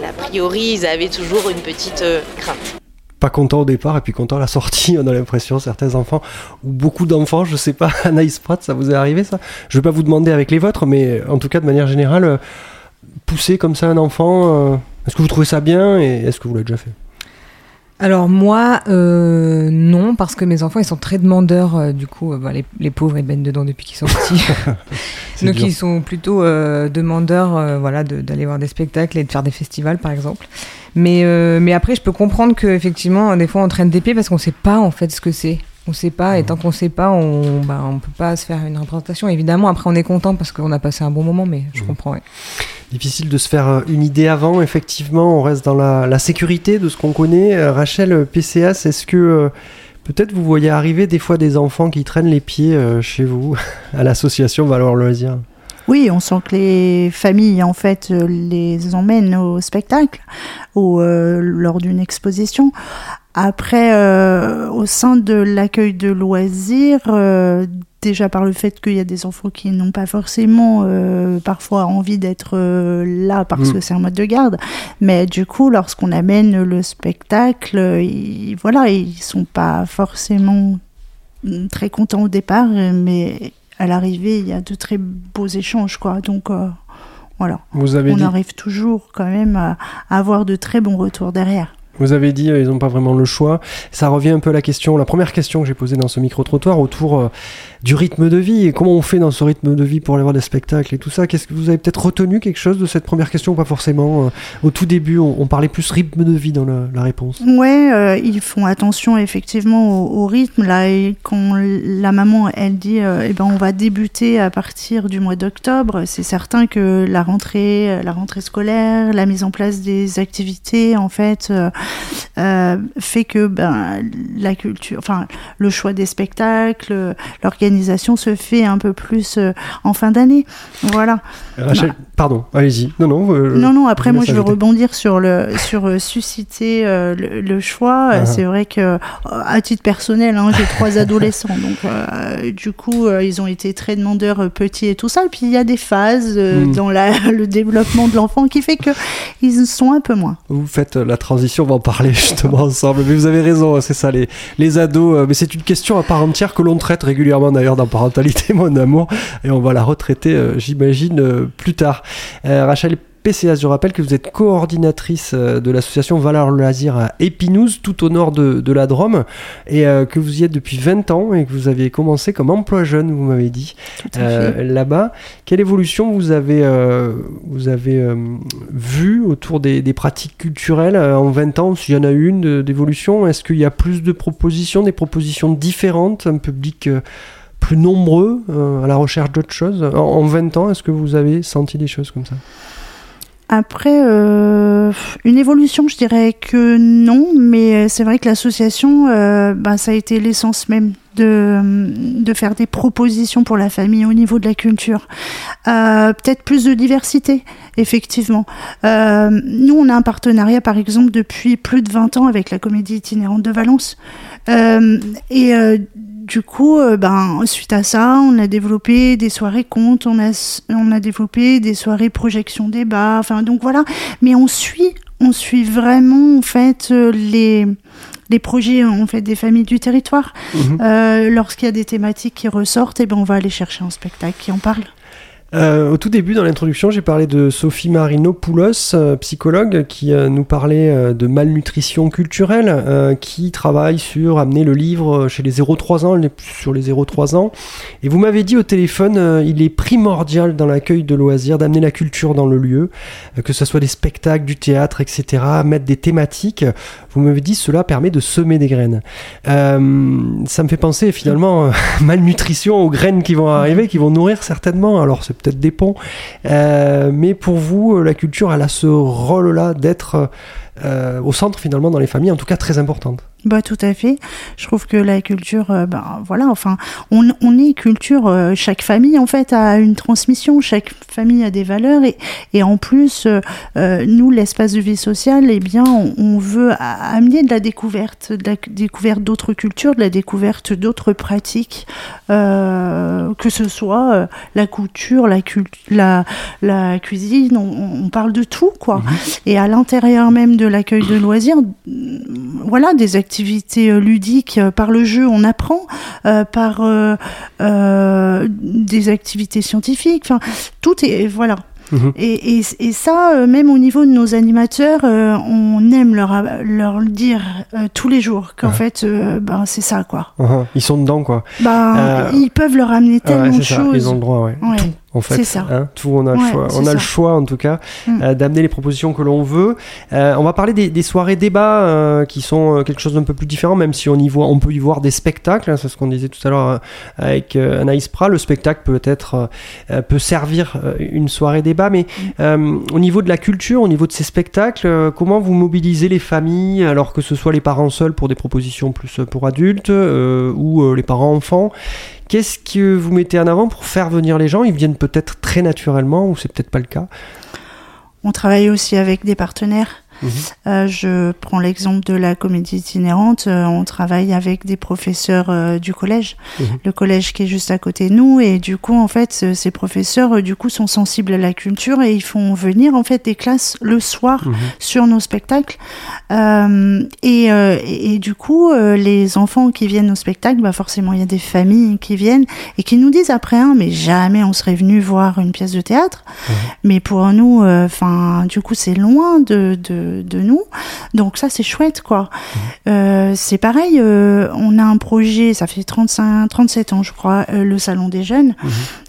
la priori, ils avaient toujours une petite euh, crainte. Pas content au départ et puis content à la sortie, on a l'impression, certains enfants, ou beaucoup d'enfants, je sais pas, Anaïs Pratt, ça vous est arrivé ça? Je vais pas vous demander avec les vôtres, mais en tout cas de manière générale, euh, pousser comme ça un enfant, est-ce que vous trouvez ça bien et est-ce que vous l'avez déjà fait? Alors moi, euh, non, parce que mes enfants, ils sont très demandeurs. euh, du coup, euh, bah, les, les pauvres, ils baignent dedans depuis qu'ils sont petits. Donc dur. ils sont plutôt demandeurs, voilà, de- d'aller voir des spectacles et de faire des festivals, par exemple. Mais mais après, je peux comprendre que effectivement, des fois, on traîne des pieds parce qu'on sait pas en fait ce que c'est. On sait pas, et tant qu'on sait pas, on bah, on peut pas se faire une représentation. Évidemment, après, on est content parce qu'on a passé un bon moment, mais je comprends. ouais. Difficile de se faire euh, une idée avant, effectivement, on reste dans la, sécurité de ce qu'on connaît. Euh, Rachel, euh, PCS, est-ce que peut-être vous voyez arriver des fois des enfants qui traînent les pieds chez vous à l'association Valeur Loisir Oui, on sent que les familles, en fait, les emmènent au spectacle ou lors d'une exposition. Après, au sein de l'accueil de loisirs, déjà par le fait qu'il y a des enfants qui n'ont pas forcément euh, parfois envie d'être euh, là parce Mm. que c'est un mode de garde, mais du coup, lorsqu'on amène le spectacle, ils, voilà, ils sont pas forcément mm, très contents au départ, mais à l'arrivée, il y a de très beaux échanges, quoi. Donc, euh, voilà. Vous avez On dit- arrive toujours quand même à avoir de très bons retours derrière. Vous avez dit, ils n'ont pas vraiment le choix. Ça revient un peu à la question, la première question que j'ai posée dans ce micro-trottoir autour du rythme de vie et comment on fait dans ce rythme de vie pour aller voir des spectacles et tout ça. Qu'est-ce que vous avez peut-être retenu quelque chose de cette première question ou pas forcément Au tout début, on, parlait plus rythme de vie dans la, réponse. Ouais, ils font attention effectivement au, rythme là et quand la maman elle dit, eh ben on va débuter à partir du mois d'octobre, c'est certain que la rentrée, la rentrée scolaire, la mise en place des activités en fait euh, fait que ben, la culture, enfin le choix des spectacles, l'organisation se fait un peu plus euh, en fin d'année. Voilà. Rachel, pardon, allez-y. Non, non. Euh, non, non. Après, moi, je veux rebondir sur le sur susciter le, choix. Ah. C'est vrai que à titre personnel, hein, j'ai trois adolescents, donc du coup, ils ont été très demandeurs petits et tout ça. Et puis il y a des phases hmm. dans la, le développement de l'enfant qui fait que ils sont un peu moins. Vous faites la transition, parler justement ensemble. Mais vous avez raison, c'est ça, les, les ados. Euh, mais c'est une question à part entière que l'on traite régulièrement d'ailleurs dans Parentalité, mon amour. Et on va la retraiter, euh, j'imagine, euh, plus tard. Rachel Je rappelle que vous êtes coordinatrice euh, de l'association Valeur Loisir à Épinouse, tout au nord de, la Drôme, et euh, que vous y êtes depuis 20 ans et que vous avez commencé comme emploi jeune, vous m'avez dit, euh, là-bas. Quelle évolution vous avez, vous avez vu autour des, pratiques culturelles en 20 ans, s'il y en a une d'évolution Est-ce qu'il y a plus de propositions, des propositions différentes, un public plus nombreux à la recherche d'autres choses? En 20 ans, est-ce que vous avez senti des choses comme ça? Après, euh, une évolution, je dirais que non, mais c'est vrai que l'association, euh, bah, ça a été l'essence même de, de faire des propositions pour la famille au niveau de la culture. Euh, Peut-être plus de diversité, effectivement. Euh, nous, on a un partenariat, par exemple, depuis plus de 20 ans avec la Comédie itinérante de Valence. Euh, et euh, du coup, euh, ben, suite à ça, on a développé des soirées contes, on a, on a développé des soirées projection débat, enfin, donc voilà. Mais on suit, on suit vraiment, en fait, euh, les, les projets en fait des familles du territoire. Mhm. Euh, Lorsqu'il y a des thématiques qui ressortent, et eh ben on va aller chercher un spectacle qui en parle. Euh, au tout début, dans l'introduction, j'ai parlé de Sophie Marinopoulos, euh, psychologue, qui euh, nous parlait de malnutrition culturelle, qui travaille sur amener le livre chez les 0-3 ans, sur les 0-3 ans. Et vous m'avez dit au téléphone, il est primordial dans l'accueil de loisirs d'amener la culture dans le lieu, que ce soit des spectacles, du théâtre, etc., mettre des thématiques. Vous m'avez dit cela permet de semer des graines. ça me fait penser finalement malnutrition aux graines qui vont arriver, qui vont nourrir certainement. Alors c'est peut-être ponts. Euh, mais pour vous, la culture, elle a ce rôle-là d'être euh, au centre finalement dans les familles, en tout cas très importante. Bah tout à fait. Je trouve que la culture, euh, bah, voilà, enfin, on, on est culture. Euh, chaque famille en fait a une transmission. Chaque famille a des valeurs et, et en plus, euh, nous, l'espace de vie sociale, eh bien, on, veut amener de la découverte, de la découverte d'autres cultures, de la découverte d'autres pratiques, que ce soit la couture, la, la, la cuisine. On, on, parle de tout quoi. Mhm. Et à l'intérieur même de l'accueil de loisirs, voilà, des activités activités euh, ludiques, euh, par le jeu, on apprend, euh, par des activités scientifiques. Enfin, tout est voilà. Mhm. Et, et, ça, même au niveau de nos animateurs, on aime leur, leur dire tous les jours qu'en fait, ben, c'est ça, quoi. Uh-huh. Ils sont dedans, quoi. Bah, ils peuvent leur amener tellement de choses. Ils ont le droit, ouais. Tout en fait. C'est ça. Hein, tout, on a le choix. On a le choix, en tout cas, mm. euh, d'amener les propositions que l'on veut. Euh, on va parler des, soirées débats euh, qui sont quelque chose d'un peu plus différent, même si on y voit, on peut y voir des spectacles. Hein, c'est ce qu'on disait tout à l'heure avec Anaïs Prat. Le spectacle peut être, peut servir une soirée débat, mais mm. au niveau de la culture, au niveau de ces spectacles, comment vous mobilisez les familles, alors que ce soit les parents seuls pour des propositions plus pour adultes ou les parents enfants? Qu'est-ce que vous mettez en avant pour faire venir les gens? Ils viennent peut-être très naturellement ou c'est peut-être pas le cas? On travaille aussi avec des partenaires Mhm. Euh, je prends l'exemple de la comédie itinérante. Euh, on travaille avec des professeurs euh, du collège, mhm. le collège qui est juste à côté de nous, et du coup, en fait, ces professeurs, du coup, sont sensibles à la culture et ils font venir en fait des classes le soir mhm. sur nos spectacles. Et, et, du coup, les enfants qui viennent au spectacle, bah forcément, il y a des familles qui viennent et qui nous disent après, hein, mais jamais on serait venu voir une pièce de théâtre. Mais pour nous, enfin, du coup, c'est loin de, de de, de nous. Donc ça, c'est chouette, quoi. Euh, c'est pareil, euh, on a un projet, ça fait 35, 37 ans, je crois, euh, le Salon des Jeunes.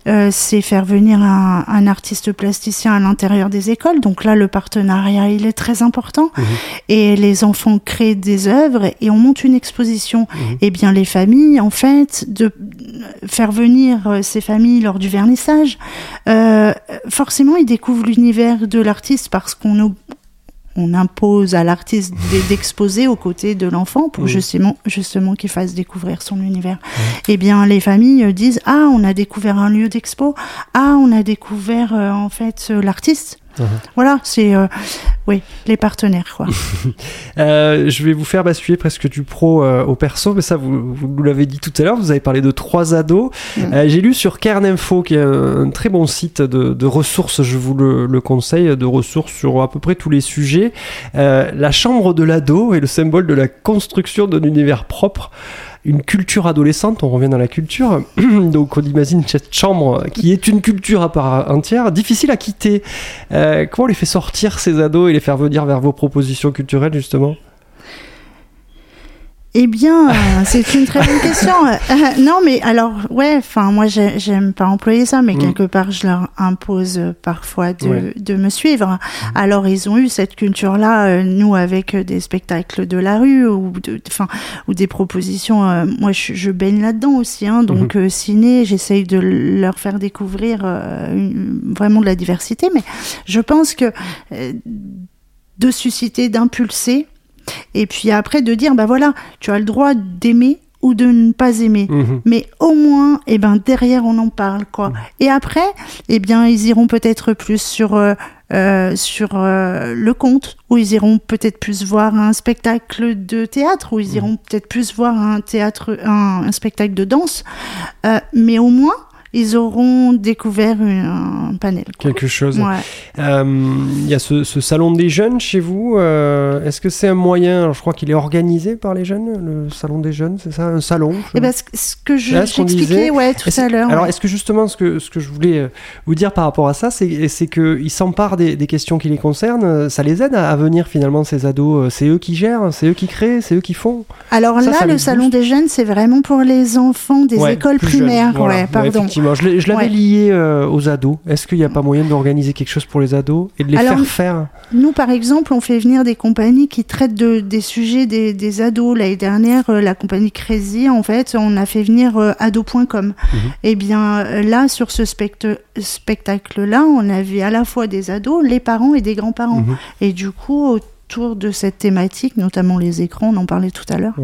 Euh, c'est faire venir un, un artiste plasticien à l'intérieur des écoles. Donc là, le partenariat, il est très important. Et les enfants créent des œuvres et on monte une exposition. Et bien, les familles, en fait, de faire venir ces familles lors du vernissage, forcément, ils découvrent l'univers de l'artiste parce qu'on on impose à l'artiste d- d'exposer aux côtés de l'enfant pour Mhm. justement, justement qu'il fasse découvrir son univers. Eh bien, les familles euh, disent Ah, on a découvert un lieu d'expo. Ah, on a découvert euh, en fait euh, l'artiste. Mhm. Voilà, c'est euh, oui, les partenaires quoi. Euh, je vais vous faire basculer presque du pro euh, au perso, mais ça, vous, vous nous l'avez dit tout à l'heure, vous avez parlé de trois ados. Euh, J'ai lu sur Kern Info, qui est un très bon site de, de ressources, je vous le, le conseille, de ressources sur à peu près tous les sujets. Euh, la chambre de l'ado est le symbole de la construction d'un univers propre. Une culture adolescente, on revient dans la culture, donc on imagine cette chambre qui est une culture à part entière, difficile à quitter. Euh, comment on les fait sortir ces ados et les faire venir vers vos propositions culturelles justement? Eh bien, euh, c'est une très bonne question. Euh, non, mais alors, ouais, enfin, moi, j'ai- j'aime pas employer ça, mais Mm. quelque part, je leur impose euh, parfois de, Ouais. de me suivre. Alors, ils ont eu cette culture-là, euh, nous, avec des spectacles de la rue ou, de, enfin, ou des propositions. moi, je, je baigne là-dedans aussi, hein, donc euh, ciné, j'essaye de leur faire découvrir une- vraiment de la diversité, mais je pense que de susciter, d'impulser, et puis après de dire, bah voilà, tu as le droit d'aimer ou de ne pas aimer. Mhm. Mais au moins, eh ben, derrière, on en parle, quoi. Et après, eh bien, ils iront peut-être plus sur, euh, euh, sur euh, le conte, ou ils iront peut-être plus voir un spectacle de théâtre, ou ils iront peut-être plus voir un théâtre, un, un spectacle de danse. Euh, mais au moins, ils auront découvert un panel. quoi. Quelque chose. Ouais. Euh, Il y a ce, ce salon des jeunes chez vous. euh, Est-ce que c'est un moyen alors, Je crois qu'il est organisé par les jeunes, le salon des jeunes, c'est ça Un salon je- Eh ben, ce, que je- j'expliquais, ouais, tout à l'heure. Alors, ouais. est-ce que justement, ce que, ce que je voulais euh, vous dire par rapport à ça, c'est, qu'ils s'emparent des, des questions qui les concernent, ça les aide à, à venir finalement, ces ados. C'est eux qui gèrent, c'est eux qui créent, c'est eux qui font. Alors Ça, là, ça le salon des jeunes, c'est vraiment pour les enfants des Ouais, écoles jeunes, primaires. voilà. Ouais, pardon. Je, l'avais Ouais. lié euh, aux ados. Est-ce qu'il n'y a pas moyen d'organiser quelque chose pour les ados et de les Alors, faire faire? Nous, par exemple, on fait venir des compagnies qui traitent de, des sujets des, des ados. L'année dernière, euh, la compagnie Crazy, en fait, on a fait venir euh, ado.com. Et bien euh, là, sur ce spectacle-là, on avait à la fois des ados, les parents et des grands-parents. Mhm. Et du coup, autour de cette thématique, notamment les écrans, on en parlait tout à l'heure,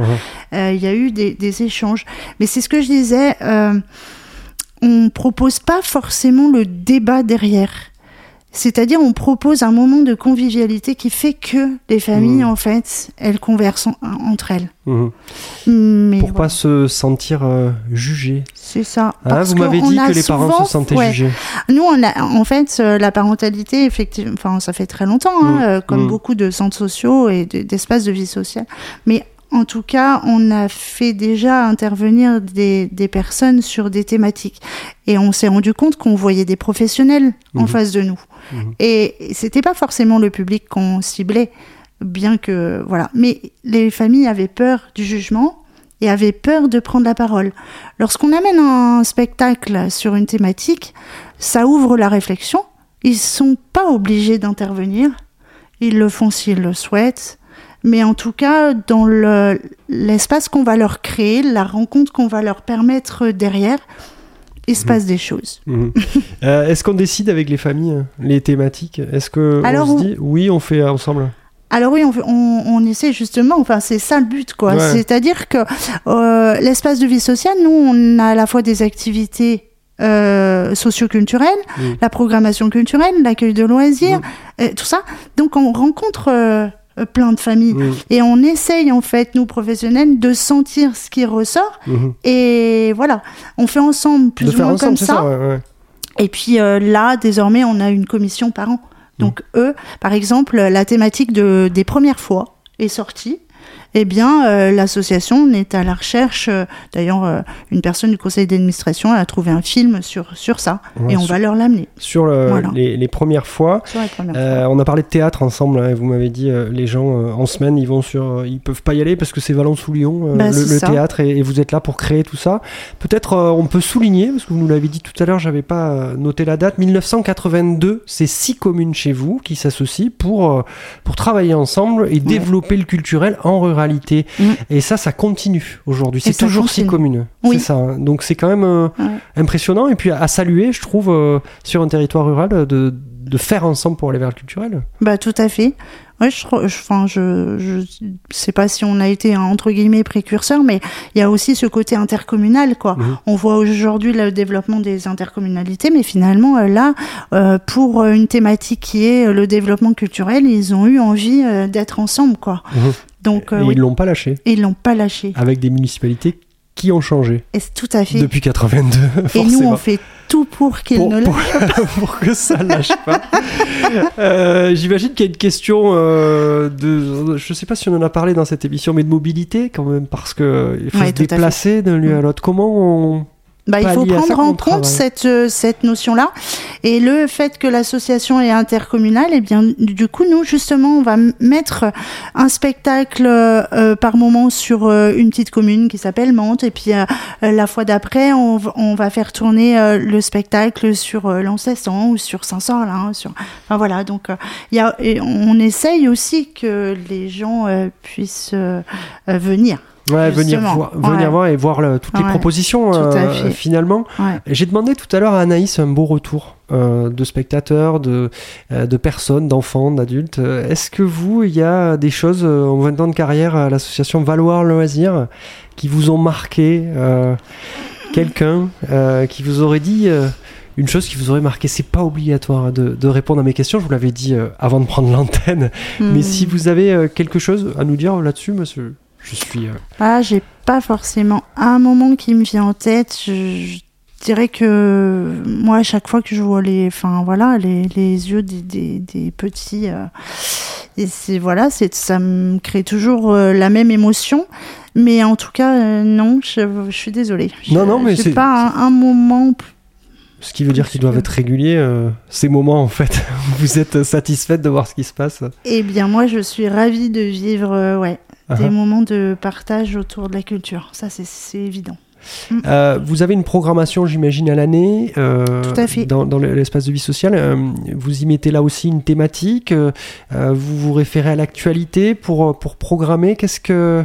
euh, il y a eu des, des échanges. Mais c'est ce que je disais, euh, on propose pas forcément le débat derrière. C'est-à-dire, on propose un moment de convivialité qui fait que les familles, Mhm. en fait, elles conversent en- entre elles. Mhm. Mais Pour pas se sentir euh, jugé. c'est ça. Hein, Parce vous m'avez dit que les parents se sentaient ouais. jugés. Nous, on a, en fait, euh, la parentalité, effectivement, enfin, ça fait très longtemps, hein, Mm. euh, comme Mm. beaucoup de centres sociaux et de- d'espaces de vie sociale. Mais en tout cas, on a fait déjà intervenir des, des personnes sur des thématiques. Et on s'est rendu compte qu'on voyait des professionnels en Mhm. face de nous. Mhm. Et c'était pas forcément le public qu'on ciblait, bien que, voilà. Mais les familles avaient peur du jugement et avaient peur de prendre la parole. Lorsqu'on amène un spectacle sur une thématique, ça ouvre la réflexion. Ils sont pas obligés d'intervenir. Ils le font s'ils le souhaitent. Mais en tout cas, dans le- l'espace qu'on va leur créer, la rencontre qu'on va leur permettre derrière, il se passe des choses. Mhm. Euh, Est-ce qu'on décide avec les familles les thématiques? Est-ce que Alors, on se dit oui, on fait ensemble? Alors oui, on, fait- on, on essaie justement, enfin c'est ça le but, quoi. Ouais. C'est-à-dire que euh, l'espace de vie sociale, nous, on a à la fois des activités euh, socioculturelles, Mm. la programmation culturelle, l'accueil de loisirs, euh, tout ça. Donc on rencontre euh, plein de familles et on essaye en fait, nous professionnels, de sentir ce qui ressort. Mhm. Et voilà, on fait ensemble plus De ou moins ensemble, comme ça. ça, ouais, ouais. Et puis euh, là, désormais, on a une commission par an. Donc Mmh. eux, par exemple, la thématique de, des premières fois est sortie. Eh bien, euh, l'association est à la recherche. euh, D'ailleurs, euh, une personne du conseil d'administration a trouvé un film sur, sur ça. Ouais, et on sur- va leur l'amener. Sur le- Voilà. les, les premières fois, Sur euh, on a parlé de théâtre ensemble. hein, et vous m'avez dit, les gens en semaine, ils vont sur, ils peuvent pas y aller parce que c'est Valence-sous-Lyon, euh, Bah, le, théâtre, et, et vous êtes là pour créer tout ça. Peut-être on peut souligner, parce que vous nous l'avez dit tout à l'heure, j'avais pas noté la date. 1982, c'est six communes chez vous qui s'associent pour pour travailler ensemble et développer le culturel en ruralité. Et ça, ça continue aujourd'hui. Mm. C'est toujours communes. Oui. C'est ça. hein. Donc c'est quand même euh, Ouais. impressionnant et puis à, à saluer, je trouve, euh, sur un territoire rural, euh, de, de faire ensemble pour aller vers le culturel. Bah tout à fait. Ouais, je, je, enfin, je, je sais pas si on a été un, entre guillemets précurseur, mais il y a aussi ce côté intercommunal, quoi. Mhm. On voit aujourd'hui le développement des intercommunalités, mais finalement là, euh, pour une thématique qui est le développement culturel, ils ont eu envie euh, d'être ensemble, quoi. Donc euh, et oui. ils l'ont pas lâché. Et ils l'ont pas lâché. Avec des municipalités qui ont changé. Et tout à fait. Depuis 82, Et nous, on fait tout pour qu'ils Pour- ne pour- lâchent pas. pour que ça lâche pas. Euh, J'imagine qu'il y a une question euh, de, je sais pas si on en a parlé dans cette émission, mais de mobilité quand même, parce que il faut Ouais, se déplacer d'un lieu à l'autre. Comment on Bah, il faut prendre en compte cette, euh, cette notion-là. Et le fait que l'association est intercommunale, eh bien, du coup, nous, justement, on va mettre un spectacle euh, par moment sur euh, une petite commune qui s'appelle Mantes. Et puis, euh, la fois d'après, on, on va faire tourner euh, le spectacle sur euh, Lancessan ou sur Saint-Sorlin. Sur... Enfin, voilà. Donc, euh, y a, et on essaye aussi que les gens euh, puissent euh, euh, venir. Ouais, venir voir, venir Ouais. voir et voir le- toutes les propositions euh, finalement. J'ai demandé tout à l'heure à Anaïs un beau retour euh, de spectateurs, de, euh, de personnes, d'enfants, d'adultes. Est-ce que vous, il y a des choses en 20 ans de carrière à l'association Valoir Loisirs qui vous ont marqué Quelqu'un qui vous aurait dit une chose qui vous aurait marqué? C'est pas obligatoire hein, de, de répondre à mes questions, je vous l'avais dit euh, avant de prendre l'antenne. Hmm. Mais si vous avez euh, quelque chose à nous dire là-dessus, monsieur, je suis. euh, Ah, j'ai pas forcément un moment qui me vient en tête. Je, je dirais que moi, à chaque fois que je vois les, enfin voilà, les, les yeux des, des, des petits, euh, et c'est voilà, c'est ça me crée toujours euh, la même émotion. Mais en tout cas, euh, non, je, je suis désolée. Je- Non, non, mais c'est- pas un, un moment. Ce qui veut dire qu'ils doivent être réguliers, euh, ces moments en fait. vous êtes satisfaite de voir ce qui se passe? Eh bien, moi, je suis ravie de vivre, euh, des ah. moments de partage autour de la culture. Ça, c'est évident. Euh, vous avez une programmation, j'imagine, à l'année euh, Tout à fait. dans, dans l'espace de vie sociale. Euh, vous y mettez là aussi une thématique. vous vous référez à l'actualité pour, pour programmer. Qu'est-ce que.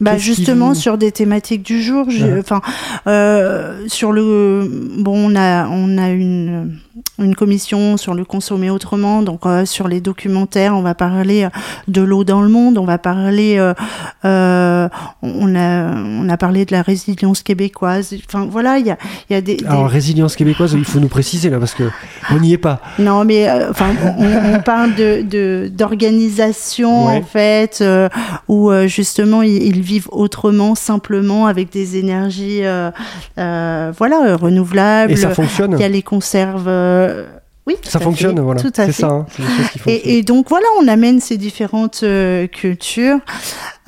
Bah justement sur des thématiques du jour, Ah. enfin euh, sur le bon on a on a une une commission sur le consommer autrement donc euh, sur les documentaires on va parler euh, de l'eau dans le monde on va parler euh, on a on a parlé de la résilience québécoise enfin voilà il y a il y a des, des- Alors, résilience québécoise, il faut nous préciser là parce que on n'y est pas. non, mais enfin, on, on parle de d'organisation Ouais. en fait, où justement ils, ils vivent autrement, simplement avec des énergies, euh, euh, voilà, euh, renouvelables. Et ça fonctionne Il y a les conserves. Oui, tout Ça à fonctionne, fait, voilà. C'est ça, hein, qui. Et, et donc voilà, on amène ces différentes euh, cultures.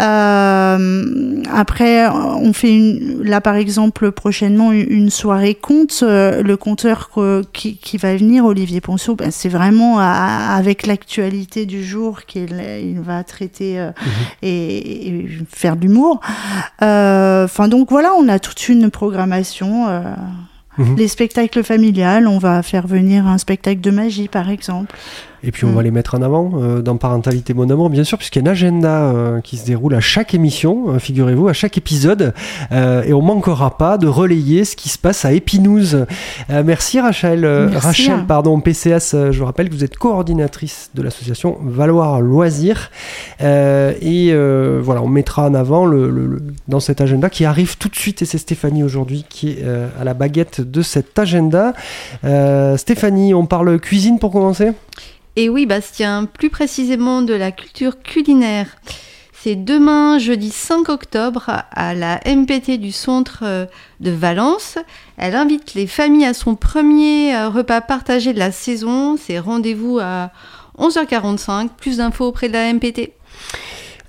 Euh, après, on fait une, là par exemple prochainement une, soirée conte. Euh, le conteur qui, qui va venir, Olivier Ponceau, ben, c'est vraiment à- avec l'actualité du jour qu'il il va traiter euh, et, et faire de l'humour. Enfin donc voilà, on a toute une programmation. Mhm. Les spectacles familiales, on va faire venir un spectacle de magie par exemple. Et puis on Mm. va les mettre en avant euh, dans Parentalité Mon Amour, bien sûr, puisqu'il y a un agenda euh, qui se déroule à chaque émission, euh, figurez-vous, à chaque épisode. Et on manquera pas de relayer ce qui se passe à Épinouse. Merci Rachel. Merci. Rachel, pardon, PCS, je vous rappelle que vous êtes coordinatrice de l'association Valoir Loisirs. Et voilà, on mettra en avant le, le- le- dans cet agenda qui arrive tout de suite, et c'est Stéphanie aujourd'hui qui est à la baguette de cet agenda. Stéphanie, on parle cuisine pour commencer? Et oui, Bastien, plus précisément de la culture culinaire. C'est demain, jeudi 5 octobre, à la MPT du centre euh, de Valence. Elle invite les familles à son premier euh, repas partagé de la saison. C'est rendez-vous à 11h45. Plus d'infos auprès de la MPT.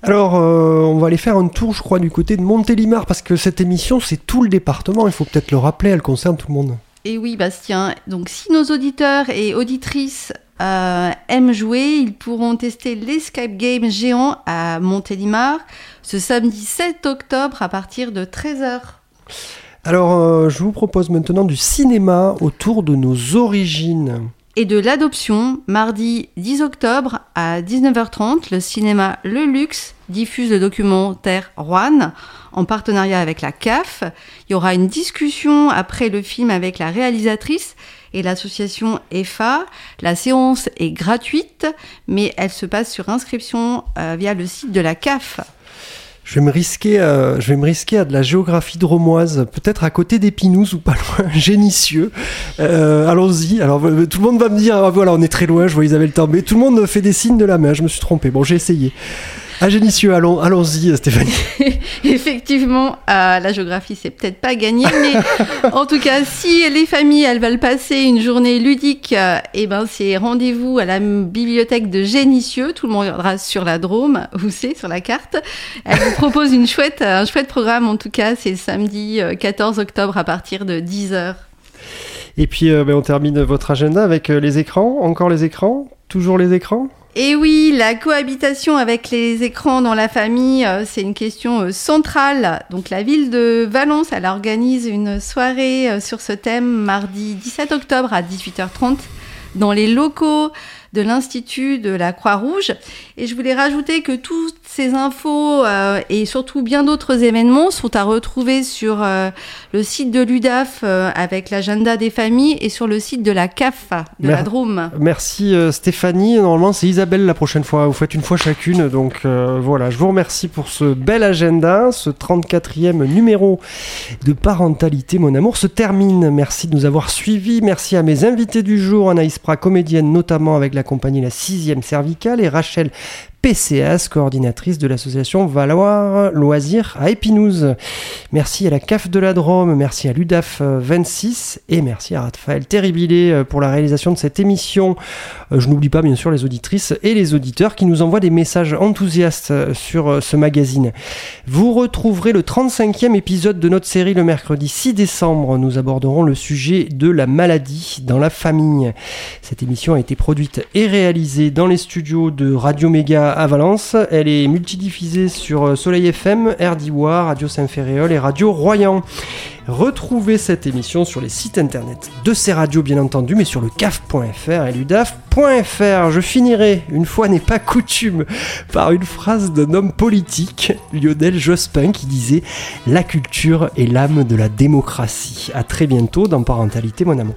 Alors, euh, on va aller faire un tour, je crois, du côté de Montélimar, parce que cette émission, c'est tout le département, il faut peut-être le rappeler, elle concerne tout le monde. Et oui, Bastien. Donc, si nos auditeurs et auditrices euh, aiment jouer, ils pourront tester l'Escape Game géant à Montélimar ce samedi 7 octobre à partir de 13h. Alors, euh, je vous propose maintenant du cinéma autour de nos origines. Et de l'adoption, mardi 10 octobre à 19h30, le cinéma Le Luxe diffuse le documentaire Juan en partenariat avec la CAF. Il y aura une discussion après le film avec la réalisatrice et l'association EFA. La séance est gratuite, mais elle se passe sur inscription euh, via le site de la CAF. Je vais me risquer, euh, je vais me risquer à de la géographie dromoise, peut-être à côté d'Épinouse ou pas loin, Génissieux. Euh, allons-y. Alors euh, tout le monde va me dire, ah, voilà, on est très loin. Je vois Isabelle tomber. Tout le monde fait des signes de la main. Je me suis trompé. Bon, j'ai essayé. À Génissieux, allons, allons-y, Stéphanie. Effectivement, euh, la géographie, c'est peut-être pas gagné, mais en tout cas, si les familles, elles veulent passer une journée ludique, euh, eh ben, c'est rendez-vous à la bibliothèque de Génissieux. Tout le monde regardera sur la Drôme, où c'est, sur la carte. Elle vous propose une chouette, un chouette programme, en tout cas, c'est samedi euh, 14 octobre à partir de 10h. Et puis, euh, ben, on termine votre agenda avec euh, les écrans. Encore les écrans? Toujours les écrans? Et oui, la cohabitation avec les écrans dans la famille, euh, c'est une question euh, centrale. Donc la ville de Valence, elle organise une soirée euh, sur ce thème mardi 17 octobre à 18h30 dans les locaux de l'Institut de la Croix-Rouge. Et je voulais rajouter que toutes ces infos euh, et surtout bien d'autres événements sont à retrouver sur euh, le site de l'UDAF euh, avec l'agenda des familles et sur le site de la CAF de la Drôme. Merci Stéphanie. Normalement, c'est Isabelle la prochaine fois. Vous faites une fois chacune. Donc voilà, je vous remercie pour ce bel agenda. Ce 34e numéro de Parentalité, mon amour, se termine. Merci de nous avoir suivis. Merci à mes invités du jour, Anaïs Prat, comédienne notamment avec la compagnie La 6e Cervicale, et Rachel PCAS, coordinatrice de l'association Valoir Loisirs à Épinouse. Merci à la CAF de la Drôme, merci à l'UDAF euh, 26 et merci à Raphaël Terribilé euh, pour la réalisation de cette émission. Euh, Je n'oublie pas bien sûr les auditrices et les auditeurs qui nous envoient des messages enthousiastes euh, sur euh, ce magazine. Vous retrouverez le 35e épisode de notre série le mercredi 6 décembre. Nous aborderons le sujet de la maladie dans la famille. Cette émission a été produite et réalisée dans les studios de Radio Méga à Valence. Elle est multidiffusée sur euh, Soleil FM, RDWA, Radio Saint-Ferréol et Radio Royan. Retrouvez cette émission sur les sites internet de ces radios bien entendu, mais sur le caf.fr et ludaf.fr. Je finirai, une fois n'est pas coutume, par une phrase d'un homme politique, Lionel Jospin, qui disait « La culture est l'âme de la démocratie ». À très bientôt dans Parentalité, mon amour.